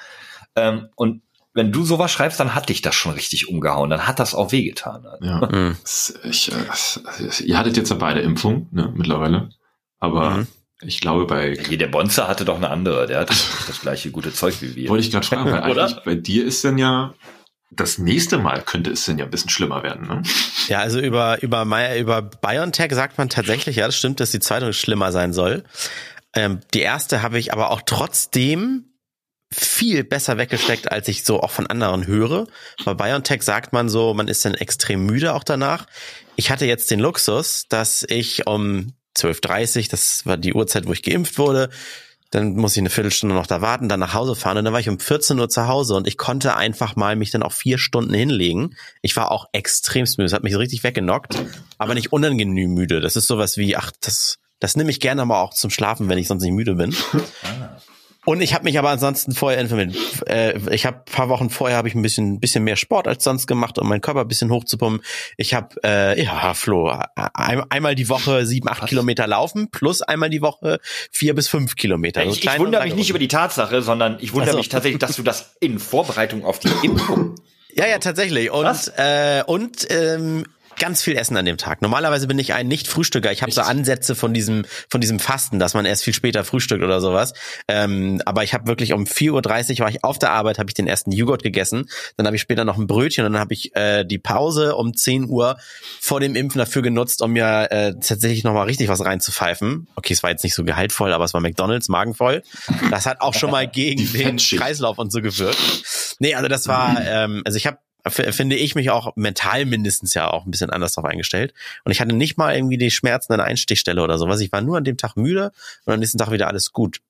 Ähm, und wenn du sowas schreibst, dann hat dich das schon richtig umgehauen. Dann hat das auch wehgetan. Ja. Mhm. Ich, äh, ihr hattet jetzt ja beide Impfung, ne, mittlerweile. Aber mhm. ich glaube bei. Hier, der Bonzer hatte doch eine andere. Der hatte das gleiche gute Zeug wie wir. Wollte ich gerade fragen, weil eigentlich bei dir ist denn ja das nächste Mal könnte es denn ja ein bisschen schlimmer werden, ne? Ja, also über, über, über BioNTech sagt man tatsächlich, ja, das stimmt, dass die zweite schlimmer sein soll. Ähm, die erste habe ich aber auch trotzdem viel besser weggesteckt, als ich so auch von anderen höre. Bei BioNTech sagt man so, man ist dann extrem müde auch danach. Ich hatte jetzt den Luxus, dass ich um 12.30 das war die Uhrzeit, wo ich geimpft wurde, dann muss ich eine Viertelstunde noch da warten, dann nach Hause fahren und dann war ich um 14 Uhr zu Hause und ich konnte einfach mal mich dann auch vier Stunden hinlegen. Ich war auch extrem müde, es hat mich richtig weggenockt, aber nicht unangenehm müde. Das ist sowas wie, ach, das, das nehme ich gerne mal auch zum Schlafen, wenn ich sonst nicht müde bin. Und ich habe mich aber ansonsten vorher informiert. Äh, ich habe paar Wochen vorher habe ich ein bisschen bisschen mehr Sport als sonst gemacht, um meinen Körper ein bisschen hochzupumpen. Ich habe äh, ja Flo ein, einmal die Woche sieben acht Was? Kilometer laufen plus einmal die Woche vier bis fünf Kilometer. Ich, ich wundere mich nicht über die Tatsache, sondern ich wundere also. mich tatsächlich, dass du das in Vorbereitung auf die Impfung ja, ja, tatsächlich. Und, Was? äh, und ähm, ganz viel essen an dem Tag. Normalerweise bin ich ein Nicht-Frühstücker. Ich habe so Ansätze von diesem von diesem Fasten, dass man erst viel später frühstückt oder sowas. Ähm, aber ich habe wirklich um 4.30 Uhr war ich auf der Arbeit, habe ich den ersten Joghurt gegessen. Dann habe ich später noch ein Brötchen und dann habe ich äh, die Pause um 10 Uhr vor dem Impfen dafür genutzt, um mir äh, tatsächlich noch mal richtig was reinzupfeifen. Okay, es war jetzt nicht so gehaltvoll, aber es war McDonald's, magenvoll. Das hat auch schon mal gegen den Kreislauf und so gewirkt. Nee, also das war, ähm, also ich habe finde ich mich auch mental mindestens ja auch ein bisschen anders darauf eingestellt. Und ich hatte nicht mal irgendwie die Schmerzen an der Einstichstelle oder sowas. Ich war nur an dem Tag müde und am nächsten Tag wieder alles gut.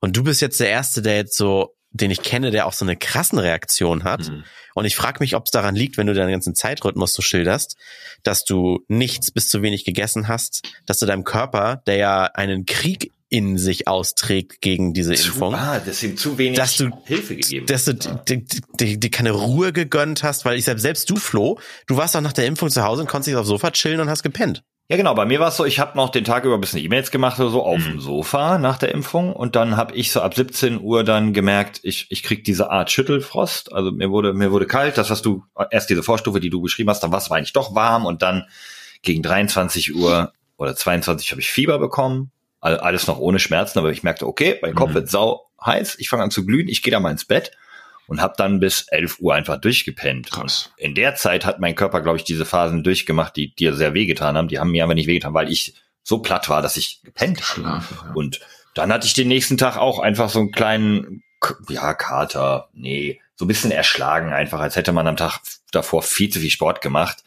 Und du bist jetzt der Erste, der jetzt so, den ich kenne, der auch so eine krassen Reaktion hat. Mhm. Und ich frage mich, ob es daran liegt, wenn du deinen ganzen Zeitrhythmus so schilderst, dass du nichts bis zu wenig gegessen hast, dass du deinem Körper, der ja einen Krieg in sich austrägt gegen diese zu, Impfung. Ah, dass ihm zu wenig dass du, Hilfe gegeben Dass du ja. die keine Ruhe gegönnt hast, weil ich selbst, selbst du, Flo, du warst doch nach der Impfung zu Hause und konntest dich aufs Sofa chillen und hast gepennt. Ja, genau. Bei mir war es so, ich habe noch den Tag über ein bisschen E-Mails gemacht oder so auf mhm. dem Sofa nach der Impfung und dann habe ich so ab 17 Uhr dann gemerkt, ich, ich krieg diese Art Schüttelfrost. Also mir wurde mir wurde kalt. Das was du erst diese Vorstufe, die du beschrieben hast, dann war es eigentlich doch warm und dann gegen 23 Uhr oder 22 habe ich Fieber bekommen alles noch ohne Schmerzen, aber ich merkte, okay, mein Kopf mhm. wird sau heiß, ich fange an zu glühen, ich gehe da mal ins Bett und habe dann bis 11 Uhr einfach durchgepennt. Krass. in der Zeit hat mein Körper, glaube ich, diese Phasen durchgemacht, die dir sehr wehgetan haben. Die haben mir aber nicht wehgetan, weil ich so platt war, dass ich gepennt habe. Ja. Und dann hatte ich den nächsten Tag auch einfach so einen kleinen, ja, Kater, nee, so ein bisschen erschlagen einfach, als hätte man am Tag davor viel zu viel Sport gemacht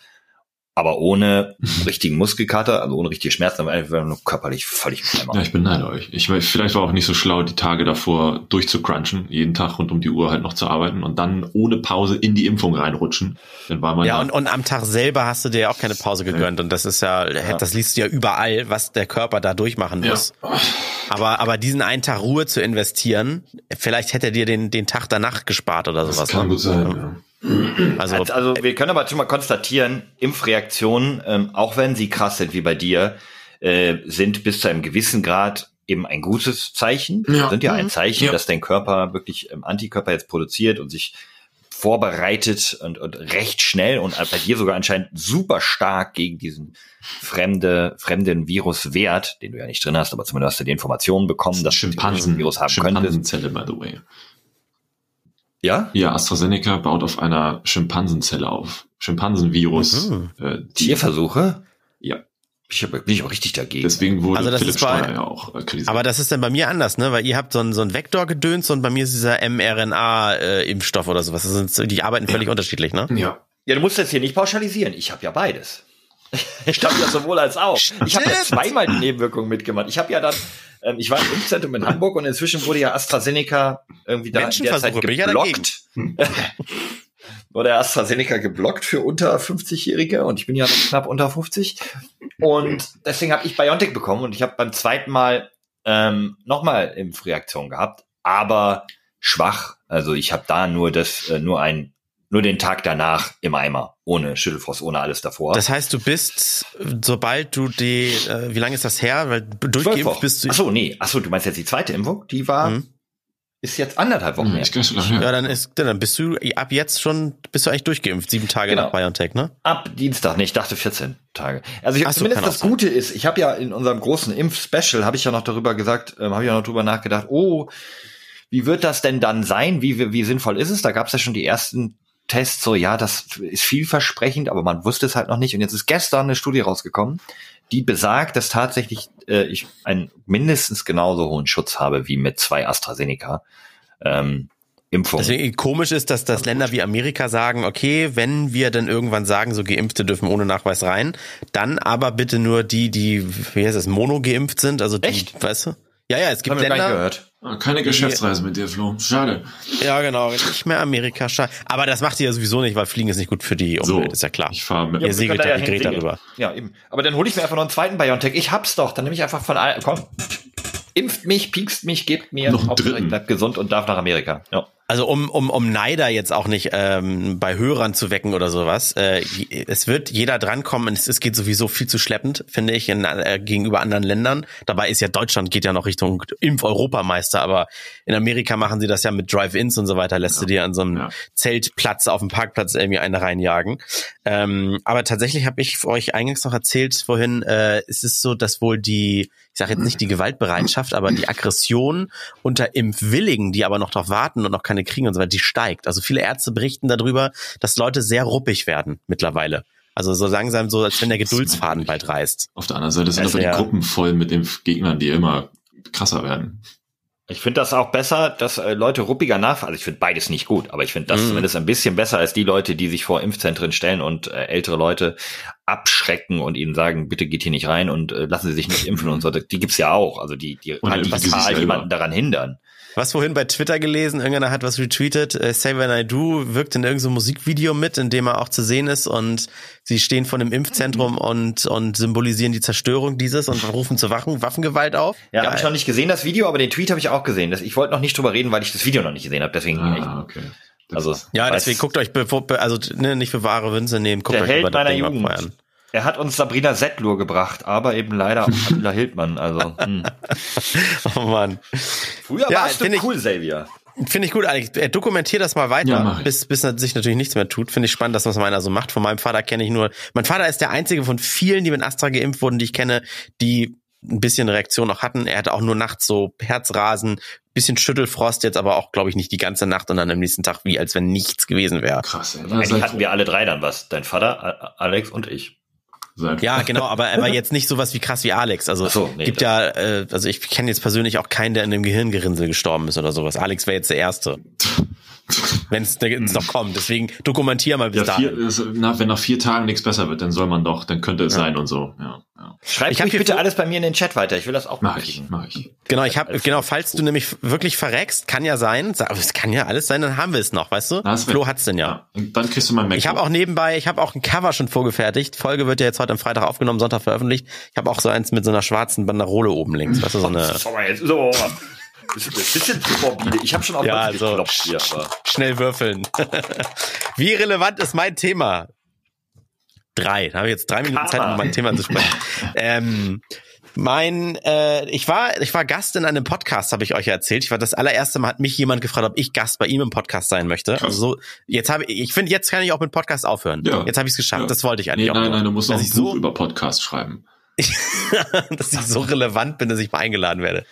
aber ohne richtigen Muskelkater, also ohne richtige Schmerzen, aber einfach nur körperlich völlig im Ja, ich beneide euch. Ich vielleicht war auch nicht so schlau, die Tage davor durchzucrunchen, jeden Tag rund um die Uhr halt noch zu arbeiten und dann ohne Pause in die Impfung reinrutschen. Dann war man ja, und, und am Tag selber hast du dir ja auch keine Pause gegönnt und das ist ja, ja, das liest du ja überall, was der Körper da durchmachen muss. Ja. Aber, aber diesen einen Tag Ruhe zu investieren, vielleicht hätte er dir den, den Tag danach gespart oder sowas. Das kann ne? gut sein, ja. Also, also, also wir können aber schon mal konstatieren, Impfreaktionen, ähm, auch wenn sie krass sind wie bei dir, äh, sind bis zu einem gewissen Grad eben ein gutes Zeichen. Ja. Sind ja ein mhm. Zeichen, ja. dass dein Körper wirklich ähm, Antikörper jetzt produziert und sich vorbereitet und, und recht schnell und bei dir sogar anscheinend super stark gegen diesen fremde, fremden Virus wehrt, den du ja nicht drin hast, aber zumindest hast du die Informationen bekommen, dass Schimpansen, du diesen Virus haben könntest. by the way. Ja? Ja, AstraZeneca baut auf einer Schimpansenzelle auf. Schimpansenvirus. Mhm. Äh, Tierversuche? Ja. ich bin ich auch richtig dagegen. Deswegen wurde Also das Philipp ist bei- Steuer ja auch äh, kritisiert. Aber das ist dann bei mir anders, ne? Weil ihr habt so ein, so ein Vektorgedöns und bei mir ist dieser mRNA-Impfstoff oder sowas. Das sind, die arbeiten völlig unterschiedlich, ne? ja. Ja, du musst das hier nicht pauschalisieren. Ich habe ja beides. Ich habe ja sowohl als auch. Ich habe ja zweimal die Nebenwirkungen mitgemacht. Ich habe ja dann, ähm, ich war im Impfzentrum in Hamburg und inzwischen wurde ja AstraZeneca irgendwie da in der Zeit ich ja geblockt. wurde AstraZeneca geblockt für unter 50-Jährige und ich bin ja noch knapp unter 50. Und deswegen habe ich BioNTech bekommen und ich habe beim zweiten Mal ähm, nochmal Impfreaktion gehabt, aber schwach. Also ich habe da nur das, äh, nur ein nur den Tag danach im Eimer, ohne Schüttelfrost, ohne alles davor. Das heißt, du bist, sobald du die, äh, wie lange ist das her? Weil durchgeimpft bist du. Ach so, nee. Ach so, du meinst jetzt die zweite Impfung? Die war, Mhm. ist jetzt anderthalb Wochen Hm, her. Ja, dann ist, dann bist du ab jetzt schon, bist du eigentlich durchgeimpft, sieben Tage Genau. nach BioNTech, ne? Ab Dienstag, nee, ich dachte 14 Tage. Also ich so, zumindest das sein. Gute ist, ich habe ja in unserem großen Impf-Special, habe ich ja noch darüber gesagt, ähm, habe ich ja noch darüber nachgedacht, oh, wie wird das denn dann sein? Wie, wie, wie sinnvoll ist es? Da gab es ja schon die ersten Tests, so ja, das ist vielversprechend, aber man wusste es halt noch nicht. Und jetzt ist gestern eine Studie rausgekommen, die besagt, dass tatsächlich äh, ich einen mindestens genauso hohen Schutz habe wie mit zwei AstraZeneca. Ähm, Impfungen. Deswegen komisch ist, dass, dass Länder wie Amerika sagen, okay, wenn wir dann irgendwann sagen, so Geimpfte dürfen ohne Nachweis rein, dann aber bitte nur die, die, wie heißt das, mono geimpft sind, also die, Echt? weißt du? Ja, ja, es gibt Haben Länder, gehört. Keine Geschäftsreise mit dir, Flo. Schade. ja genau, nicht mehr Amerika, schade. aber das macht ihr ja sowieso nicht, weil Fliegen ist nicht gut für die So, Umwelt, ist ja klar. Ich fahre mit. Ihr segelt die ja Greta rüber. Ja, eben. Aber dann hole ich mir einfach noch einen zweiten BioNTech. Ich hab's doch. Dann nehme ich einfach von all, komm, impft mich, piekst mich, gebt mir, Noch einen dritten. ich bleib gesund und darf nach Amerika. Ja. Also um, um, um Neider jetzt auch nicht ähm, bei Hörern zu wecken oder sowas. Äh, es wird jeder drankommen. Es, es geht sowieso viel zu schleppend, finde ich, in, äh, gegenüber anderen Ländern. Dabei ist ja Deutschland geht ja noch Richtung Impf-Europameister, aber in Amerika machen sie das ja mit Drive-Ins und so weiter. Lässt du dir an so einem Ja. Zeltplatz auf dem Parkplatz irgendwie eine reinjagen. Ähm, aber tatsächlich habe ich euch eingangs noch erzählt vorhin, äh, es ist so, dass wohl die, ich sage jetzt nicht die Gewaltbereitschaft, aber die Aggression unter Impfwilligen, die aber noch darauf warten und noch keine kriegen und so weiter, die steigt. Also viele Ärzte berichten darüber, dass Leute sehr ruppig werden mittlerweile. Also so langsam so, als wenn der Geduldsfaden bald reißt. Auf der anderen Seite sind Also aber die ja. Gruppen voll mit den Gegnern, die immer krasser werden. Ich finde das auch besser, dass äh, Leute ruppiger nachfragen. Also ich finde beides nicht gut, aber ich finde das Mhm. zumindest ein bisschen besser als die Leute, die sich vor Impfzentren stellen und äh, ältere Leute abschrecken und ihnen sagen, bitte geht hier nicht rein und äh, lassen Sie sich nicht impfen und so. Die gibt's ja auch. Also die, die radikal jemanden daran hindern. Was vorhin bei Twitter gelesen, irgendeiner hat was retweetet, äh, Xavier Naidoo wirkt in irgendeinem Musikvideo mit, in dem er auch zu sehen ist und sie stehen vor einem Impfzentrum und, und symbolisieren die Zerstörung dieses und rufen zur Waffen, Waffengewalt auf. Ja, habe ich noch nicht gesehen, das Video, aber den Tweet habe ich auch gesehen. Das, ich wollte noch nicht drüber reden, weil ich das Video noch nicht gesehen habe. Deswegen Ah, okay. Also- Ja, deswegen guckt euch, bevor, be- also ne, nicht für wahre Wünsche nehmen, guckt der euch Held meiner Ding mal Jugend. an. Er hat uns Sabrina Settlur gebracht, aber eben leider auch Attila Hildmann. Also hm. Oh Mann. früher Ja, warst du find ich- cool, Xavier. Finde ich gut, Alex. Äh, Dokumentier das mal weiter, Ja, bis, bis sich natürlich nichts mehr tut. Finde ich spannend, dass was meiner so macht. Von meinem Vater kenne ich nur. Mein Vater ist der einzige von vielen, die mit Astra geimpft wurden, die ich kenne, die ein bisschen Reaktion noch hatten. Er hatte auch nur nachts so Herzrasen, bisschen Schüttelfrost, jetzt aber auch, glaube ich, nicht die ganze Nacht und dann am nächsten Tag wie als wenn nichts gewesen wäre. Krass, ey. Eigentlich hatten wir alle drei dann was. Dein Vater, Alex und ich. Seit- Ja, genau, aber er war jetzt nicht sowas wie krass wie Alex. Also so, nee, gibt ja, äh, also ich kenne jetzt persönlich auch keinen, der in einem Gehirngerinnsel gestorben ist oder sowas. Alex wäre jetzt der Erste, wenn es noch kommt. Deswegen dokumentier mal bis Ja, dahin. vier, ist, na, wenn nach vier Tagen nichts besser wird, dann soll man doch, dann könnte es sein und so. Ja, ja. Schreib Ich hab ruhig hier bitte alles bei mir in den Chat weiter. Ich will das auch Mach ich, mach ich. Genau, ich habe genau, falls du nämlich wirklich verreckst, kann ja sein, sa- es kann ja alles sein, dann haben wir es noch, weißt du? Da hast Flo hat's denn ja. Und dann kriegst du mein MacBook. Ich habe auch nebenbei, ich habe auch ein Cover schon vorgefertigt. Folge wird ja jetzt heute am Freitag aufgenommen, Sonntag veröffentlicht. Ich habe auch so eins mit so einer schwarzen Banderole oben links, weißt du, so eine Ein bisschen zu morbide. Ich habe schon auf Ja, also- geklopft hier, aber schnell würfeln. Wie relevant ist mein Thema? Drei. Da habe ich jetzt drei Minuten Zeit, um mein Thema anzusprechen. ähm, mein, äh, ich war, ich war Gast in einem Podcast, habe ich euch ja erzählt. Ich war das allererste Mal hat mich jemand gefragt, ob ich Gast bei ihm im Podcast sein möchte. Also so, jetzt habe ich, ich finde, jetzt kann ich auch mit Podcast aufhören. Ja. Jetzt habe ich es geschafft. Ja. Das wollte ich eigentlich Nee, auch. nein, nein, du musst dass ein ich Buch so, über Podcast schreiben. dass ich so relevant bin, dass ich mal eingeladen werde.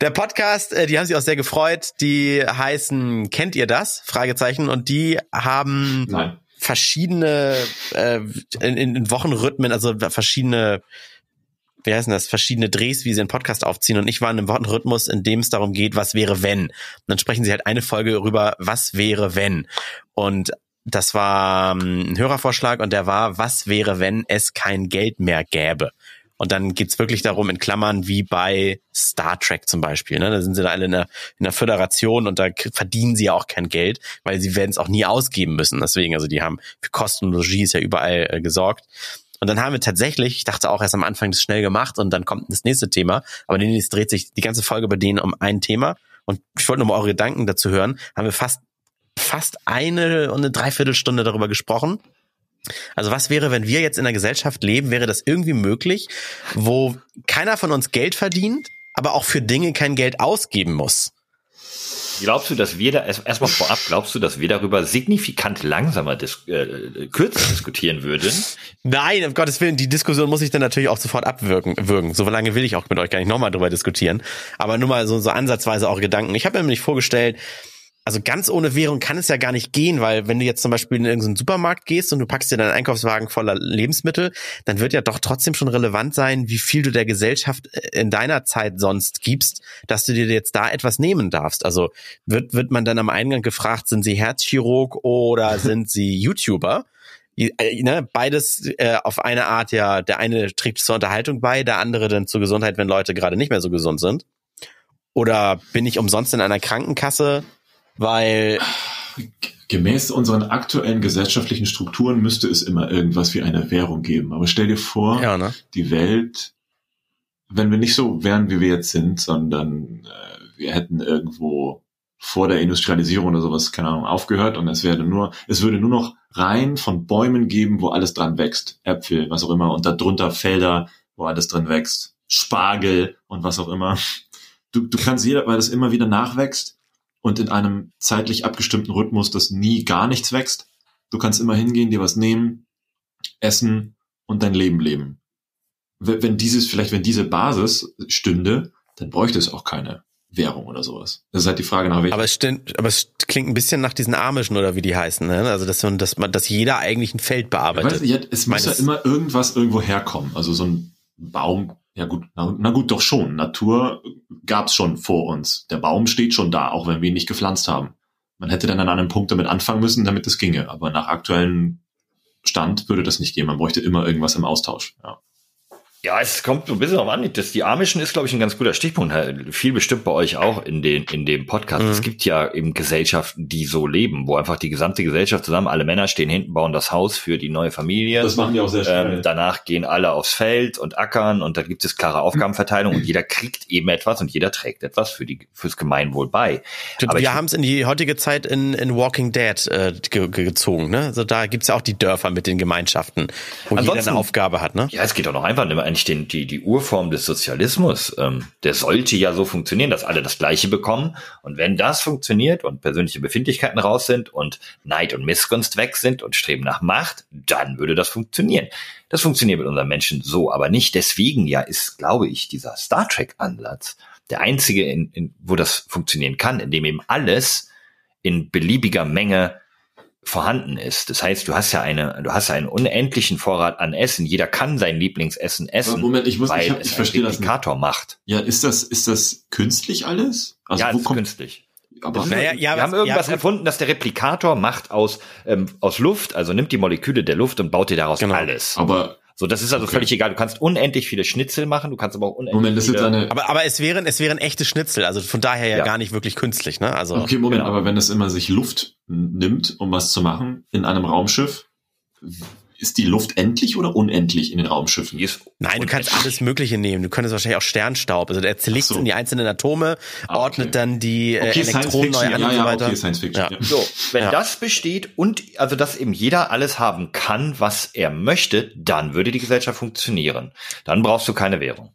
Der Podcast, äh, die haben sich auch sehr gefreut. Die heißen Kennt ihr das? Fragezeichen. Und die haben Nein. verschiedene äh, in, in Wochenrhythmen, also verschiedene wie heißen das, verschiedene Drehs, wie sie einen Podcast aufziehen und ich war in einem Wortenrhythmus, in dem es darum geht, was wäre wenn. Und dann sprechen sie halt eine Folge über, was wäre wenn. Und das war ähm, ein Hörervorschlag und der war, was wäre, wenn es kein Geld mehr gäbe? Und dann geht's wirklich darum, in Klammern, wie bei Star Trek zum Beispiel. Ne? Da sind sie da alle in der, in der Föderation und da verdienen sie ja auch kein Geld, weil sie werden es auch nie ausgeben müssen. Deswegen, also die haben für Kosten und Logie ist ja überall äh, gesorgt. Und dann haben wir tatsächlich, ich dachte auch erst am Anfang, das schnell gemacht und dann kommt das nächste Thema. Aber nee, es dreht sich die ganze Folge bei denen um ein Thema. Und ich wollte nochmal eure Gedanken dazu hören. Haben wir fast, fast eine und eine Dreiviertelstunde darüber gesprochen. Also was wäre, wenn wir jetzt in einer Gesellschaft leben, wäre das irgendwie möglich, wo keiner von uns Geld verdient, aber auch für Dinge kein Geld ausgeben muss? Glaubst du, dass wir da erstmal vorab, glaubst du, dass wir darüber signifikant langsamer dis äh, kürzer diskutieren würden? Nein, um Gottes Willen, die Diskussion muss ich dann natürlich auch sofort abwirken. Wirken. So lange will ich auch mit euch gar nicht nochmal drüber diskutieren. Aber nur mal so, so ansatzweise auch Gedanken. Ich habe mir nämlich vorgestellt, also ganz ohne Währung kann es ja gar nicht gehen, weil wenn du jetzt zum Beispiel in irgendeinen Supermarkt gehst und du packst dir deinen Einkaufswagen voller Lebensmittel, dann wird ja doch trotzdem schon relevant sein, wie viel du der Gesellschaft äh, in deiner Zeit sonst gibst, dass du dir jetzt da etwas nehmen darfst. Also wird, wird man dann am Eingang gefragt, sind sie Herzchirurg oder sind sie YouTuber? Äh, ne, beides äh, auf eine Art ja, der eine trägt zur Unterhaltung bei, der andere dann zur Gesundheit, wenn Leute gerade nicht mehr so gesund sind. Oder bin ich umsonst in einer Krankenkasse? Weil Gemäß unseren aktuellen gesellschaftlichen Strukturen müsste es immer irgendwas wie eine Währung geben. Aber stell dir vor, ja, ne? die Welt, wenn wir nicht so wären, wie wir jetzt sind, sondern äh, wir hätten irgendwo vor der Industrialisierung oder sowas, keine Ahnung, aufgehört und es wäre nur, es würde nur noch Reihen von Bäumen geben, wo alles dran wächst. Äpfel, was auch immer, und darunter Felder, wo alles dran wächst. Spargel und was auch immer. Du, du kannst jeder, weil das immer wieder nachwächst, und in einem zeitlich abgestimmten Rhythmus, dass nie gar nichts wächst. Du kannst immer hingehen, dir was nehmen, essen und dein Leben leben. Wenn dieses, vielleicht wenn diese Basis stünde, dann bräuchte es auch keine Währung oder sowas. Das ist halt die Frage nach welcher. Aber es, stimmt, aber es klingt ein bisschen nach diesen Amischen oder wie die heißen, ne? Also dass man, dass man, dass jeder eigentlich ein Feld bearbeitet. Ja, es muss ja immer irgendwas irgendwo herkommen. Also so ein Baum ja gut, na, na gut, doch schon. Natur gab's schon vor uns. Der Baum steht schon da, auch wenn wir ihn nicht gepflanzt haben. Man hätte dann an einem Punkt damit anfangen müssen, damit es ginge. Aber nach aktuellem Stand würde das nicht gehen. Man bräuchte immer irgendwas im Austausch. Ja. Ja, es kommt so ein bisschen auf an. Das, die Amischen ist, glaube ich, ein ganz guter Stichpunkt. Viel bestimmt bei euch auch in, den, in dem Podcast. Mhm. Es gibt ja eben Gesellschaften, die so leben, wo einfach die gesamte Gesellschaft zusammen, alle Männer stehen hinten, bauen das Haus für die neue Familie. Das machen die auch sehr schnell. Ähm, danach gehen alle aufs Feld und ackern und da gibt es klare Aufgabenverteilung und jeder kriegt eben etwas und jeder trägt etwas für die, fürs Gemeinwohl bei. Aber wir haben es in die heutige Zeit in, in Walking Dead äh, ge gezogen. Ne? Also da gibt's ja auch die Dörfer mit den Gemeinschaften, wo jeder eine Aufgabe hat. Ne? Ja, es geht doch noch einfach eigentlich den, die, die Urform des Sozialismus, ähm, der sollte ja so funktionieren, dass alle das Gleiche bekommen. Und wenn das funktioniert und persönliche Befindlichkeiten raus sind und Neid und Missgunst weg sind und Streben nach Macht, dann würde das funktionieren. Das funktioniert mit unseren Menschen so, aber nicht. Deswegen ja ist, glaube ich, dieser Star Trek-Ansatz der einzige, in, in, wo das funktionieren kann, indem eben alles in beliebiger Menge vorhanden ist. Das heißt, du hast ja eine, du hast einen unendlichen Vorrat an Essen. Jeder kann sein Lieblingsessen essen, Moment, ich muss, weil ich, hab, ich verstehe das Indikator macht. Ja, ist das, ist das künstlich alles? Also ja, wo ist kommt, künstlich. Aber naja, ja, wir haben irgendwas ja, erfunden, dass der Replikator macht aus ähm, aus Luft, also nimmt die Moleküle der Luft und baut dir daraus genau. alles. Aber so, das ist also okay. völlig egal. Du kannst unendlich viele Schnitzel machen, du kannst aber auch unendlich Moment, das viele... Ist eine aber, aber es wären, es wären echte Schnitzel, also von daher ja, ja. gar nicht wirklich künstlich, ne? Also. Okay, Moment, genau. aber wenn es immer sich Luft nimmt, um was zu machen, in einem Raumschiff, ist die Luft endlich oder unendlich in den Raumschiffen? Nein, du kannst alles Mögliche nehmen. Du könntest wahrscheinlich auch Sternstaub. Also der zerlegt so. in die einzelnen Atome, ah, ordnet okay. dann die äh, okay, Elektronen neu an ja, und so weiter. Okay, Science Fiction. Ja. So, wenn ja. das besteht und also dass eben jeder alles haben kann, was er möchte, dann würde die Gesellschaft funktionieren. Dann brauchst du keine Währung.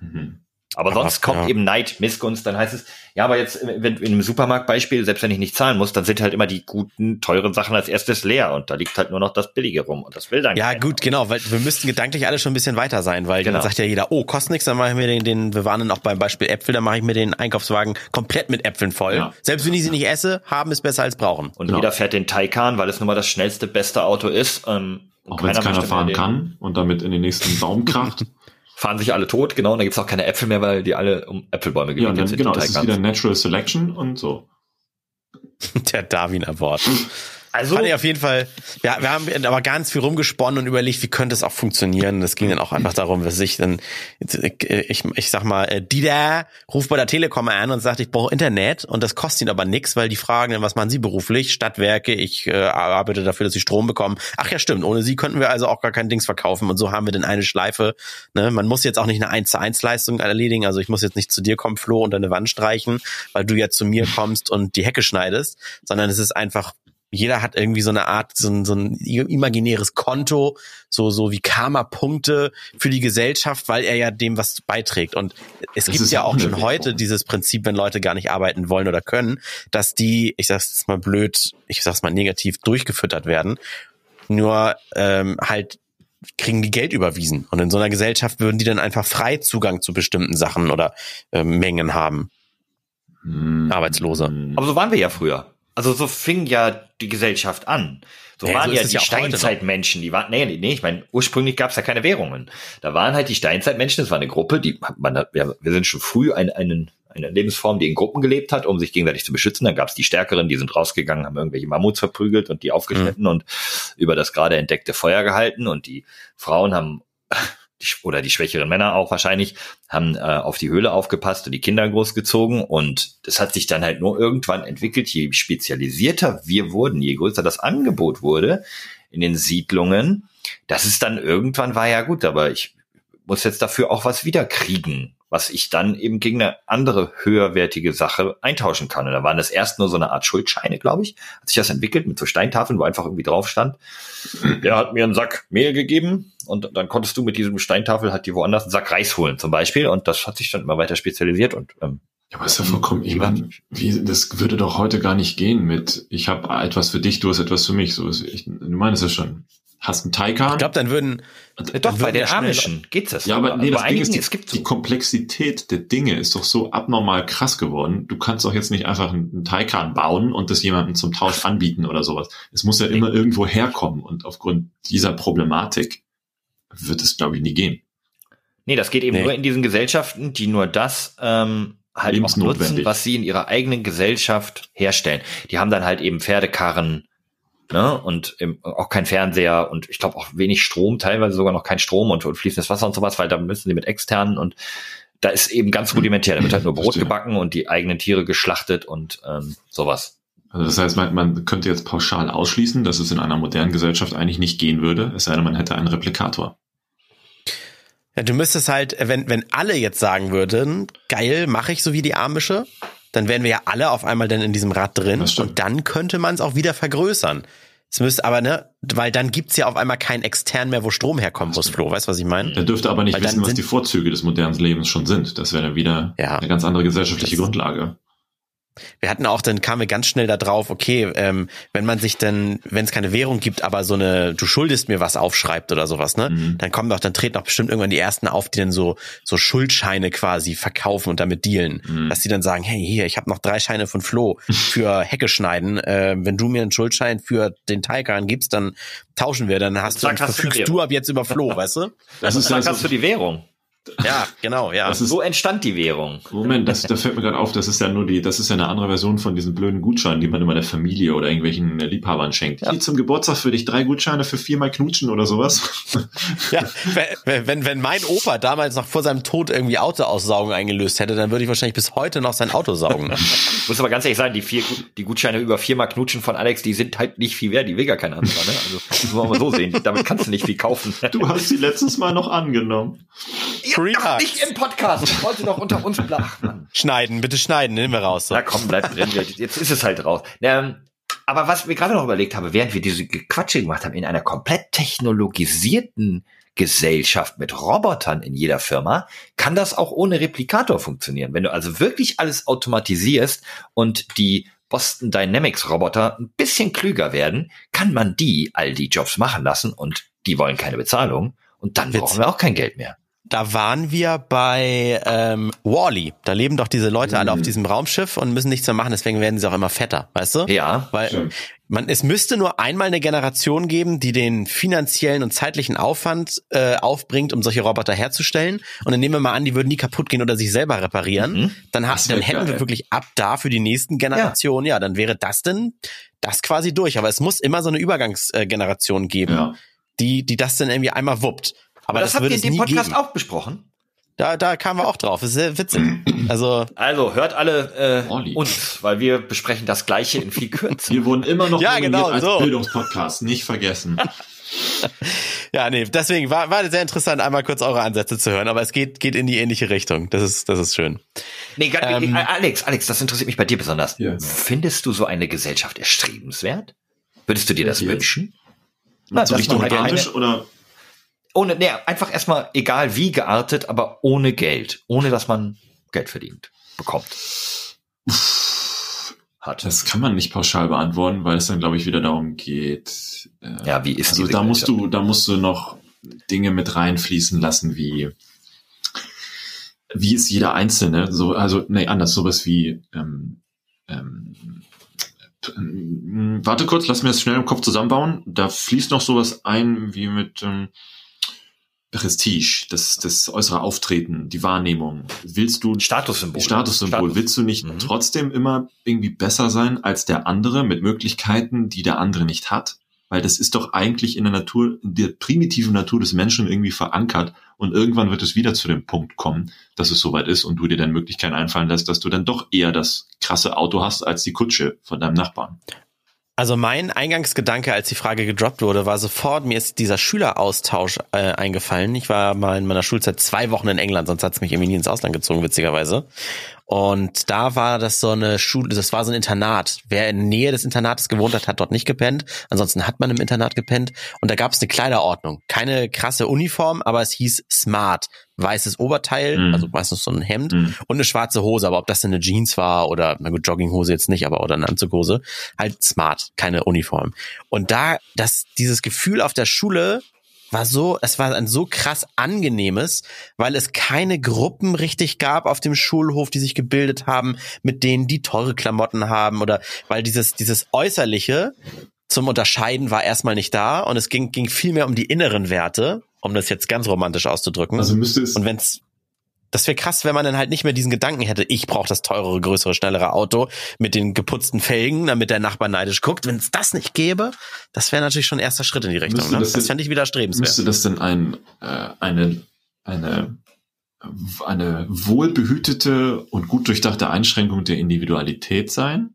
Mhm. Aber sonst kommt ja. eben Neid, Missgunst, dann heißt es, ja, aber jetzt, wenn in einem Supermarktbeispiel, selbst wenn ich nicht zahlen muss, dann sind halt immer die guten, teuren Sachen als erstes leer und da liegt halt nur noch das Billige rum und das will dann Ja, gut, genau, weil wir müssten gedanklich alle schon ein bisschen weiter sein, weil genau. dann sagt ja jeder, oh, kostet nichts, dann mache ich mir den, den, wir waren dann auch beim Beispiel Äpfel, dann mache ich mir den Einkaufswagen komplett mit Äpfeln voll. Ja. Selbst wenn ich sie nicht esse, haben ist besser als brauchen. Und genau. jeder fährt den Taycan, weil es nun mal das schnellste, beste Auto ist. Ähm, auch wenn es keiner fahren kann und damit in den nächsten Baum kracht. fahren sich alle tot, genau, und dann gibt's auch keine Äpfel mehr, weil die alle um Äpfelbäume gewickelt ja, dann, sind. Genau, das ist wieder Natural Selection und so. Der Darwin Award. Also fand ich auf jeden Fall. Ja, wir haben aber ganz viel rumgesponnen und überlegt, wie könnte es auch funktionieren. Es ging dann auch einfach darum, dass ich dann, ich, ich sag mal, äh, Dieter ruft bei der Telekom an und sagt, ich brauche Internet und das kostet ihn aber nichts, weil die fragen dann, was machen Sie beruflich? Stadtwerke, ich äh, arbeite dafür, dass Sie Strom bekommen. Ach ja, stimmt. Ohne Sie könnten wir also auch gar kein Dings verkaufen und so haben wir dann eine Schleife. Ne? Man muss jetzt auch nicht eine 1 zu 1 Leistung erledigen. Also ich muss jetzt nicht zu dir kommen, Flo, und deine Wand streichen, weil du ja zu mir kommst und die Hecke schneidest, sondern es ist einfach jeder hat irgendwie so eine Art, so ein, so ein imaginäres Konto, so, so wie Karma-Punkte für die Gesellschaft, weil er ja dem was beiträgt. Und es das gibt ja auch schon heute dieses Prinzip, wenn Leute gar nicht arbeiten wollen oder können, dass die, ich sag's jetzt mal blöd, ich sag's mal negativ, durchgefüttert werden. Nur ähm, halt kriegen die Geld überwiesen. Und in so einer Gesellschaft würden die dann einfach frei Zugang zu bestimmten Sachen oder äh, Mengen haben. Hm. Arbeitslose. Aber so waren wir ja früher. Also so fing ja die Gesellschaft an. So ja, waren so ja die ja Steinzeitmenschen, die waren, nee, nee, nee, ich meine, ursprünglich gab es ja keine Währungen. Da waren halt die Steinzeitmenschen, das war eine Gruppe, die, man, wir, wir sind schon früh ein, einen, eine Lebensform, die in Gruppen gelebt hat, um sich gegenseitig zu beschützen. Dann gab es die Stärkeren, die sind rausgegangen, haben irgendwelche Mammuts verprügelt und die aufgeschnitten mhm. und über das gerade entdeckte Feuer gehalten und die Frauen haben oder die schwächeren Männer auch wahrscheinlich, haben äh, auf die Höhle aufgepasst und die Kinder großgezogen. Und das hat sich dann halt nur irgendwann entwickelt, je spezialisierter wir wurden, je größer das Angebot wurde in den Siedlungen. Das ist dann irgendwann war ja gut, aber ich muss jetzt dafür auch was wiederkriegen was ich dann eben gegen eine andere höherwertige Sache eintauschen kann. Und da waren das erst nur so eine Art Schuldscheine, glaube ich. Hat sich das entwickelt mit so Steintafeln, wo einfach irgendwie drauf stand. Der hat mir einen Sack Mehl gegeben und dann konntest du mit diesem Steintafel halt die woanders einen Sack Reis holen zum Beispiel. Und das hat sich dann immer weiter spezialisiert und ähm, ja, aber ist ja vollkommen, ich meine, wie, das würde doch heute gar nicht gehen mit, ich habe etwas für dich, du hast etwas für mich. So ist, ich, du meinst es schon hast einen Taycan. Ich glaube, dann würden dann doch bei den Amischen geht's das. Ja, aber nee, das Ding ist, die, die Komplexität der Dinge ist doch so abnormal krass geworden. Du kannst doch jetzt nicht einfach einen Taycan bauen und das jemandem zum Tausch anbieten oder sowas. Es muss ja immer irgendwo herkommen und aufgrund dieser Problematik wird es, glaube ich, nie gehen. Nee, das geht eben nee. nur in diesen Gesellschaften, die nur das ähm, halt auch nutzen, was sie in ihrer eigenen Gesellschaft herstellen. Die haben dann halt eben Pferdekarren, ne? und im, auch kein Fernseher und ich glaube auch wenig Strom, teilweise sogar noch kein Strom und, und fließendes Wasser und sowas, weil da müssen sie mit externen und da ist eben ganz rudimentär, da wird halt nur Brot gebacken und die eigenen Tiere geschlachtet und ähm, sowas. Also das heißt, man, man könnte jetzt pauschal ausschließen, dass es in einer modernen Gesellschaft eigentlich nicht gehen würde, es sei denn, man hätte einen Replikator. Ja, du müsstest halt, wenn, wenn alle jetzt sagen würden, geil, mache ich so wie die Amische, dann wären wir ja alle auf einmal dann in diesem Rad drin und dann könnte man es auch wieder vergrößern. Es müsste aber, ne, weil dann gibt's ja auf einmal keinen extern mehr, wo Strom herkommen muss, Flo. Weißt du, was ich meine? Er dürfte aber nicht weil wissen, was die Vorzüge des modernen Lebens schon sind. Das wäre dann wieder ja, eine ganz andere gesellschaftliche Grundlage wir hatten auch, dann kamen wir ganz schnell da drauf, okay, ähm, wenn man sich dann, wenn es keine Währung gibt, aber so eine, du schuldest mir was aufschreibt oder sowas, ne? Mhm. Dann kommen doch, dann treten auch bestimmt irgendwann die ersten auf, die dann so, so Schuldscheine quasi verkaufen und damit dealen. Mhm. Dass die dann sagen, hey, hier, ich habe noch drei Scheine von Flo für Hecke schneiden. Äh, wenn du mir einen Schuldschein für den Taikan gibst, dann tauschen wir, dann hast du, dann verfügst du ab jetzt über Flo, weißt du? Das ist dann also, hast du die Währung. Ja, genau, ja. Das ist, so entstand die Währung. Moment, das, das fällt mir gerade auf, das ist ja nur die, das ist ja eine andere Version von diesen blöden Gutscheinen, die man immer der Familie oder irgendwelchen Liebhabern schenkt. Ja. Hier zum Geburtstag für dich drei Gutscheine für viermal knutschen oder sowas. Ja, wenn, wenn, wenn mein Opa damals noch vor seinem Tod irgendwie Autoaussaugen eingelöst hätte, dann würde ich wahrscheinlich bis heute noch sein Auto saugen. ich muss aber ganz ehrlich sagen, die vier, die Gutscheine über viermal knutschen von Alex, die sind halt nicht viel wert, die will gar kein anderer, ne? Also, das muss man mal so sehen. Damit kannst du nicht viel kaufen. Du hast sie letztes Mal noch angenommen. Free Ach, nicht im Podcast. Ich wollte doch unter uns bleiben. Schneiden, bitte schneiden, nehmen wir raus. So. Na komm, bleib drin. Jetzt ist es halt raus. Ähm, aber was mir gerade noch überlegt habe, während wir diese Quatsche gemacht haben, in einer komplett technologisierten Gesellschaft mit Robotern in jeder Firma, kann das auch ohne Replikator funktionieren. Wenn du also wirklich alles automatisierst und die Boston Dynamics Roboter ein bisschen klüger werden, kann man die all die Jobs machen lassen und die wollen keine Bezahlung und dann Witz. brauchen wir auch kein Geld mehr. Da waren wir bei ähm, Wally. -E. Da leben doch diese Leute alle auf mhm. diesem Raumschiff und müssen nichts mehr machen, deswegen werden sie auch immer fetter, weißt du? Ja. Weil stimmt. man, es müsste nur einmal eine Generation geben, die den finanziellen und zeitlichen Aufwand äh, aufbringt, um solche Roboter herzustellen. Und dann nehmen wir mal an, die würden nie kaputt gehen oder sich selber reparieren. Mhm. Dann, hast, dann hätten geil. wir wirklich ab da für die nächsten Generationen, ja. ja, dann wäre das denn das quasi durch. Aber es muss immer so eine Übergangsgeneration geben, ja. die, die das dann irgendwie einmal wuppt. Aber, das, das habt ihr in dem Podcast geben. auch besprochen? Da, da kamen wir auch drauf. Das ist sehr witzig. Also, also hört alle äh, uns, weil wir besprechen das Gleiche in viel kürzer. Wir wurden immer noch ja, genau, als so. Bildungspodcast, nicht vergessen. ja, nee, deswegen war, war sehr interessant, einmal kurz eure Ansätze zu hören, aber es geht, geht in die ähnliche Richtung. Das ist, das ist schön. Nee, ähm, Alex, Alex, das interessiert mich bei dir besonders. Ja. Findest du so eine Gesellschaft erstrebenswert? Würdest du dir das wünschen? Na, so Richtung organisch oder? Ohne, nee, einfach erstmal egal wie geartet, aber ohne Geld, ohne dass man Geld verdient, bekommt. Hat. Das kann man nicht pauschal beantworten, weil es dann, glaube ich, wieder darum geht. Äh, ja, wie ist Also da musst du, da musst du noch Dinge mit reinfließen lassen, wie wie ist jeder Einzelne, so, also, nee, anders, sowas wie, ähm, ähm, warte kurz, lass mir das schnell im Kopf zusammenbauen. Da fließt noch sowas ein wie mit, ähm, Prestige, das, das äußere Auftreten, die Wahrnehmung. Willst du Statussymbol? Statussymbol. Status. Willst du nicht mhm. trotzdem immer irgendwie besser sein als der andere mit Möglichkeiten, die der andere nicht hat? Weil das ist doch eigentlich in der Natur, in der primitiven Natur des Menschen irgendwie verankert. Und irgendwann wird es wieder zu dem Punkt kommen, dass es soweit ist und du dir dann Möglichkeiten einfallen lässt, dass du dann doch eher das krasse Auto hast als die Kutsche von deinem Nachbarn. Also mein Eingangsgedanke, als die Frage gedroppt wurde, war sofort, mir ist dieser Schüleraustausch äh, eingefallen. Ich war mal in meiner Schulzeit zwei Wochen in England, sonst hat's mich irgendwie nie ins Ausland gezogen, witzigerweise. Und da war das so eine Schule, das war so ein Internat. Wer in der Nähe des Internates gewohnt hat, hat dort nicht gepennt. Ansonsten hat man im Internat gepennt. Und da gab es eine Kleiderordnung. Keine krasse Uniform, aber es hieß Smart. Weißes Oberteil, mhm. also meistens so ein Hemd mhm. und eine schwarze Hose. Aber ob das denn eine Jeans war oder, na gut, Jogginghose jetzt nicht, aber oder eine Anzughose, halt smart, keine Uniform. Und da, das, dieses Gefühl auf der Schule, war so, es war ein so krass angenehmes, weil es keine Gruppen richtig gab auf dem Schulhof, die sich gebildet haben, mit denen die teure Klamotten haben oder weil dieses, dieses Äußerliche zum Unterscheiden war erstmal nicht da und es ging, ging viel mehr um die inneren Werte, um das jetzt ganz romantisch auszudrücken. Also müsste es. Und wenn's, das wäre krass, wenn man dann halt nicht mehr diesen Gedanken hätte, ich brauche das teurere, größere, schnellere Auto mit den geputzten Felgen, damit der Nachbar neidisch guckt. Wenn es das nicht gäbe, das wäre natürlich schon ein erster Schritt in die Richtung. Ne? Das, das fände ich widerstrebenswert. Müsste das denn ein, äh, eine, eine, eine wohlbehütete und gut durchdachte Einschränkung der Individualität sein?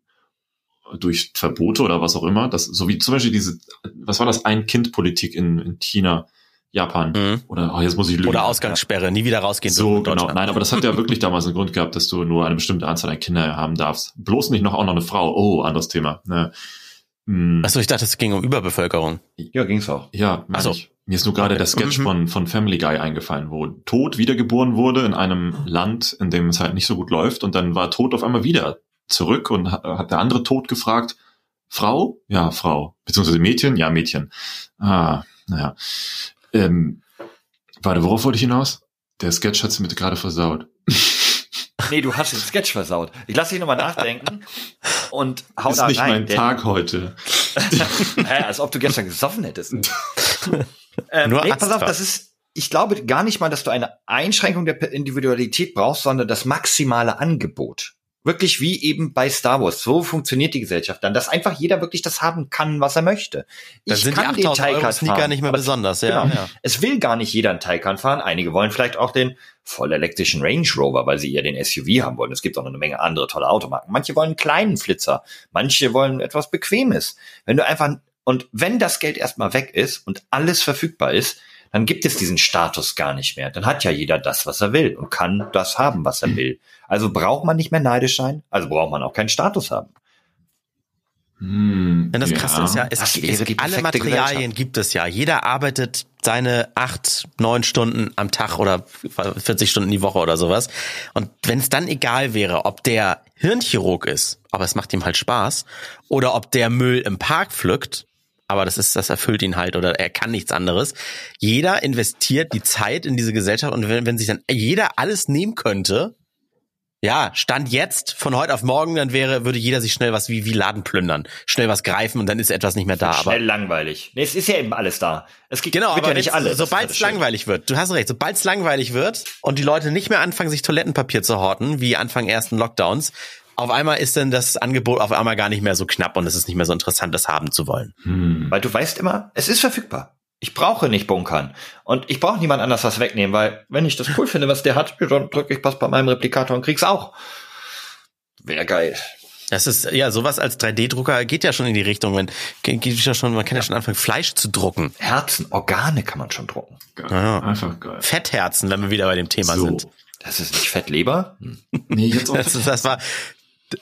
Durch Verbote oder was auch immer? Das, so wie zum Beispiel diese, was war das Ein-Kind-Politik in, in China? Japan. Mhm. Oder oh, jetzt muss ich lügen. Oder Ausgangssperre, nie wieder rausgehen. So, genau. Nein, aber das hat ja wirklich damals einen Grund gehabt, dass du nur eine bestimmte Anzahl an Kinder haben darfst. Bloß nicht noch auch noch eine Frau. Oh, anderes Thema. Ne. Hm. Achso, ich dachte, es ging um Überbevölkerung. Ja, ging's auch. Ja, also mir ist nur gerade okay. der Sketch mhm. von, von Family Guy eingefallen, wo Tod wiedergeboren wurde in einem Land, in dem es halt nicht so gut läuft und dann war Tod auf einmal wieder zurück und hat der andere Tod gefragt, Frau? Ja, Frau. Beziehungsweise Mädchen? Ja, Mädchen. Ah, naja. Ähm, warte, worauf wollte ich hinaus? Der Sketch hat sie mir gerade versaut. Nee, du hast den Sketch versaut. Ich lasse dich nochmal nachdenken und hau Ist da nicht rein. mein Tag heute. Hä, als ob du gestern gesoffen hättest. ähm, Nur nee, pass auf, das ist, ich glaube gar nicht mal, dass du eine Einschränkung der Individualität brauchst, sondern das maximale Angebot. Wirklich wie eben bei Star Wars. So funktioniert die Gesellschaft dann, dass einfach jeder wirklich das haben kann, was er möchte. Ich dann sind kann die den Taycan fahren. nicht mehr besonders, ja, genau. ja. Es will gar nicht jeder einen Taycan fahren. Einige wollen vielleicht auch den voll elektrischen Range Rover, weil sie eher den SUV haben wollen. Es gibt auch noch eine Menge andere tolle Automarken. Manche wollen einen kleinen Flitzer. Manche wollen etwas Bequemes. Wenn du einfach, und wenn das Geld erstmal weg ist und alles verfügbar ist, dann gibt es diesen Status gar nicht mehr. Dann hat ja jeder das, was er will und kann das haben, was er will. Also braucht man nicht mehr neidisch sein, also braucht man auch keinen Status haben. Hm, Denn das ja. Krasse ist ja, es, es, alle Materialien gibt es ja. Jeder arbeitet seine acht, neun Stunden am Tag oder 40 Stunden die Woche oder sowas. Und wenn es dann egal wäre, ob der Hirnchirurg ist, aber es macht ihm halt Spaß, oder ob der Müll im Park pflückt, aber das ist, das erfüllt ihn halt oder er kann nichts anderes. Jeder investiert die Zeit in diese Gesellschaft und wenn, wenn sich dann jeder alles nehmen könnte, ja, Stand jetzt, von heute auf morgen, dann wäre, würde jeder sich schnell was wie, wie Laden plündern, schnell was greifen und dann ist etwas nicht mehr da. Schnell aber langweilig. Nee, es ist ja eben alles da. Es gibt, genau, aber ja nicht alles. Sobald es langweilig wird, du hast recht, sobald es langweilig wird und die Leute nicht mehr anfangen, sich Toilettenpapier zu horten, wie Anfang ersten Lockdowns, auf einmal ist dann das Angebot auf einmal gar nicht mehr so knapp und es ist nicht mehr so interessant, das haben zu wollen. Hm. Weil du weißt immer, es ist verfügbar. Ich brauche nicht bunkern. Und ich brauche niemand anders was wegnehmen, weil wenn ich das cool finde, was der hat, dann drücke ich was bei meinem Replikator und krieg's auch. Wäre geil. Das ist, ja, sowas als 3D-Drucker geht ja schon in die Richtung, wenn, geht ja schon, man kann ja. ja schon anfangen, Fleisch zu drucken. Herzen, Organe kann man schon drucken. Geil. Ja. Einfach geil. Fettherzen, wenn wir wieder bei dem Thema so. sind. Das ist nicht Fettleber? Hm. Nee, jetzt auch. Das, ist, das war,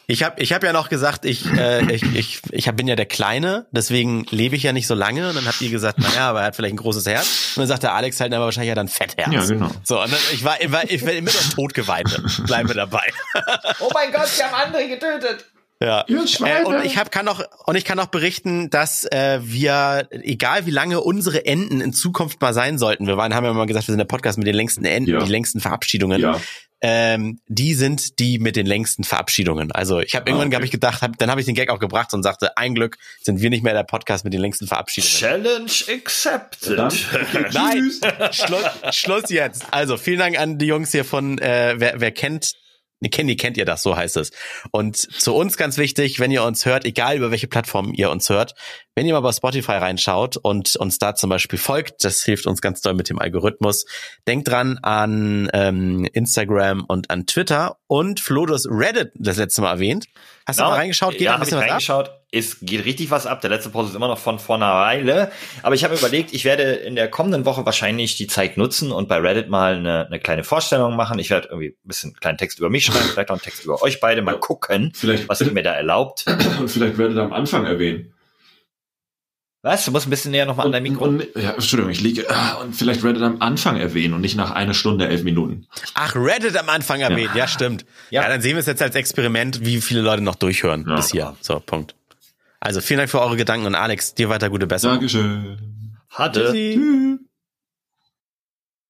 ich habe ich hab ja noch gesagt, ich, äh, ich, ich, ich bin ja der Kleine, deswegen lebe ich ja nicht so lange. Und dann habt ihr gesagt, naja, aber er hat vielleicht ein großes Herz. Und dann sagt der Alex halt, aber wahrscheinlich hat er ein Fettherz. Ja, genau. So, und dann, ich war, ich war, ich war immer das Totgeweihte. Bleiben wir dabei. oh mein Gott, sie haben andere getötet. Ja. Äh, und ich hab, kann auch und ich kann auch berichten, dass äh, wir, egal wie lange unsere Enden in Zukunft mal sein sollten, wir waren, haben ja mal gesagt, wir sind der Podcast mit den längsten Enden, ja. die längsten Verabschiedungen. Ja ähm, die sind die mit den längsten Verabschiedungen. Also ich habe ah, irgendwann okay. hab ich gedacht, hab, dann habe ich den Gag auch gebracht und sagte, ein Glück sind wir nicht mehr der Podcast mit den längsten Verabschiedungen. Challenge accepted. Nein, Schluss, Schluss jetzt. Also vielen Dank an die Jungs hier von, äh, wer, wer kennt Nee, kennt, kennt ihr das, so heißt es. Und zu uns ganz wichtig, wenn ihr uns hört, egal über welche Plattform ihr uns hört, wenn ihr mal bei Spotify reinschaut und uns da zum Beispiel folgt, das hilft uns ganz doll mit dem Algorithmus. Denkt dran an ähm, Instagram und an Twitter und Flo, du hast Reddit das letzte Mal erwähnt. Hast genau. du mal reingeschaut? Geht ja, ein bisschen was reingeschaut. Ab? Es geht richtig was ab. Der letzte Post ist immer noch von vor einer Weile. Aber ich habe überlegt, ich werde in der kommenden Woche wahrscheinlich die Zeit nutzen und bei Reddit mal eine, eine kleine Vorstellung machen. Ich werde irgendwie ein bisschen einen kleinen Text über mich schreiben, vielleicht auch einen Text über euch beide. Mal gucken, vielleicht, was ihr mir da erlaubt. Und vielleicht werdet ihr am Anfang erwähnen. Was? Du musst ein bisschen näher nochmal an dein Mikro. Und, ja, Entschuldigung, ich liege. Ah, und vielleicht Reddit am Anfang erwähnen und nicht nach einer Stunde, elf Minuten. Ach, Reddit am Anfang erwähnen, ja, ja stimmt. Ja. ja. dann sehen wir es jetzt als Experiment, wie viele Leute noch durchhören ja. bis hier. So, Punkt. Also vielen Dank für eure Gedanken und Alex, dir weiter gute Besserung. Dankeschön. Hatte. Tschüssi.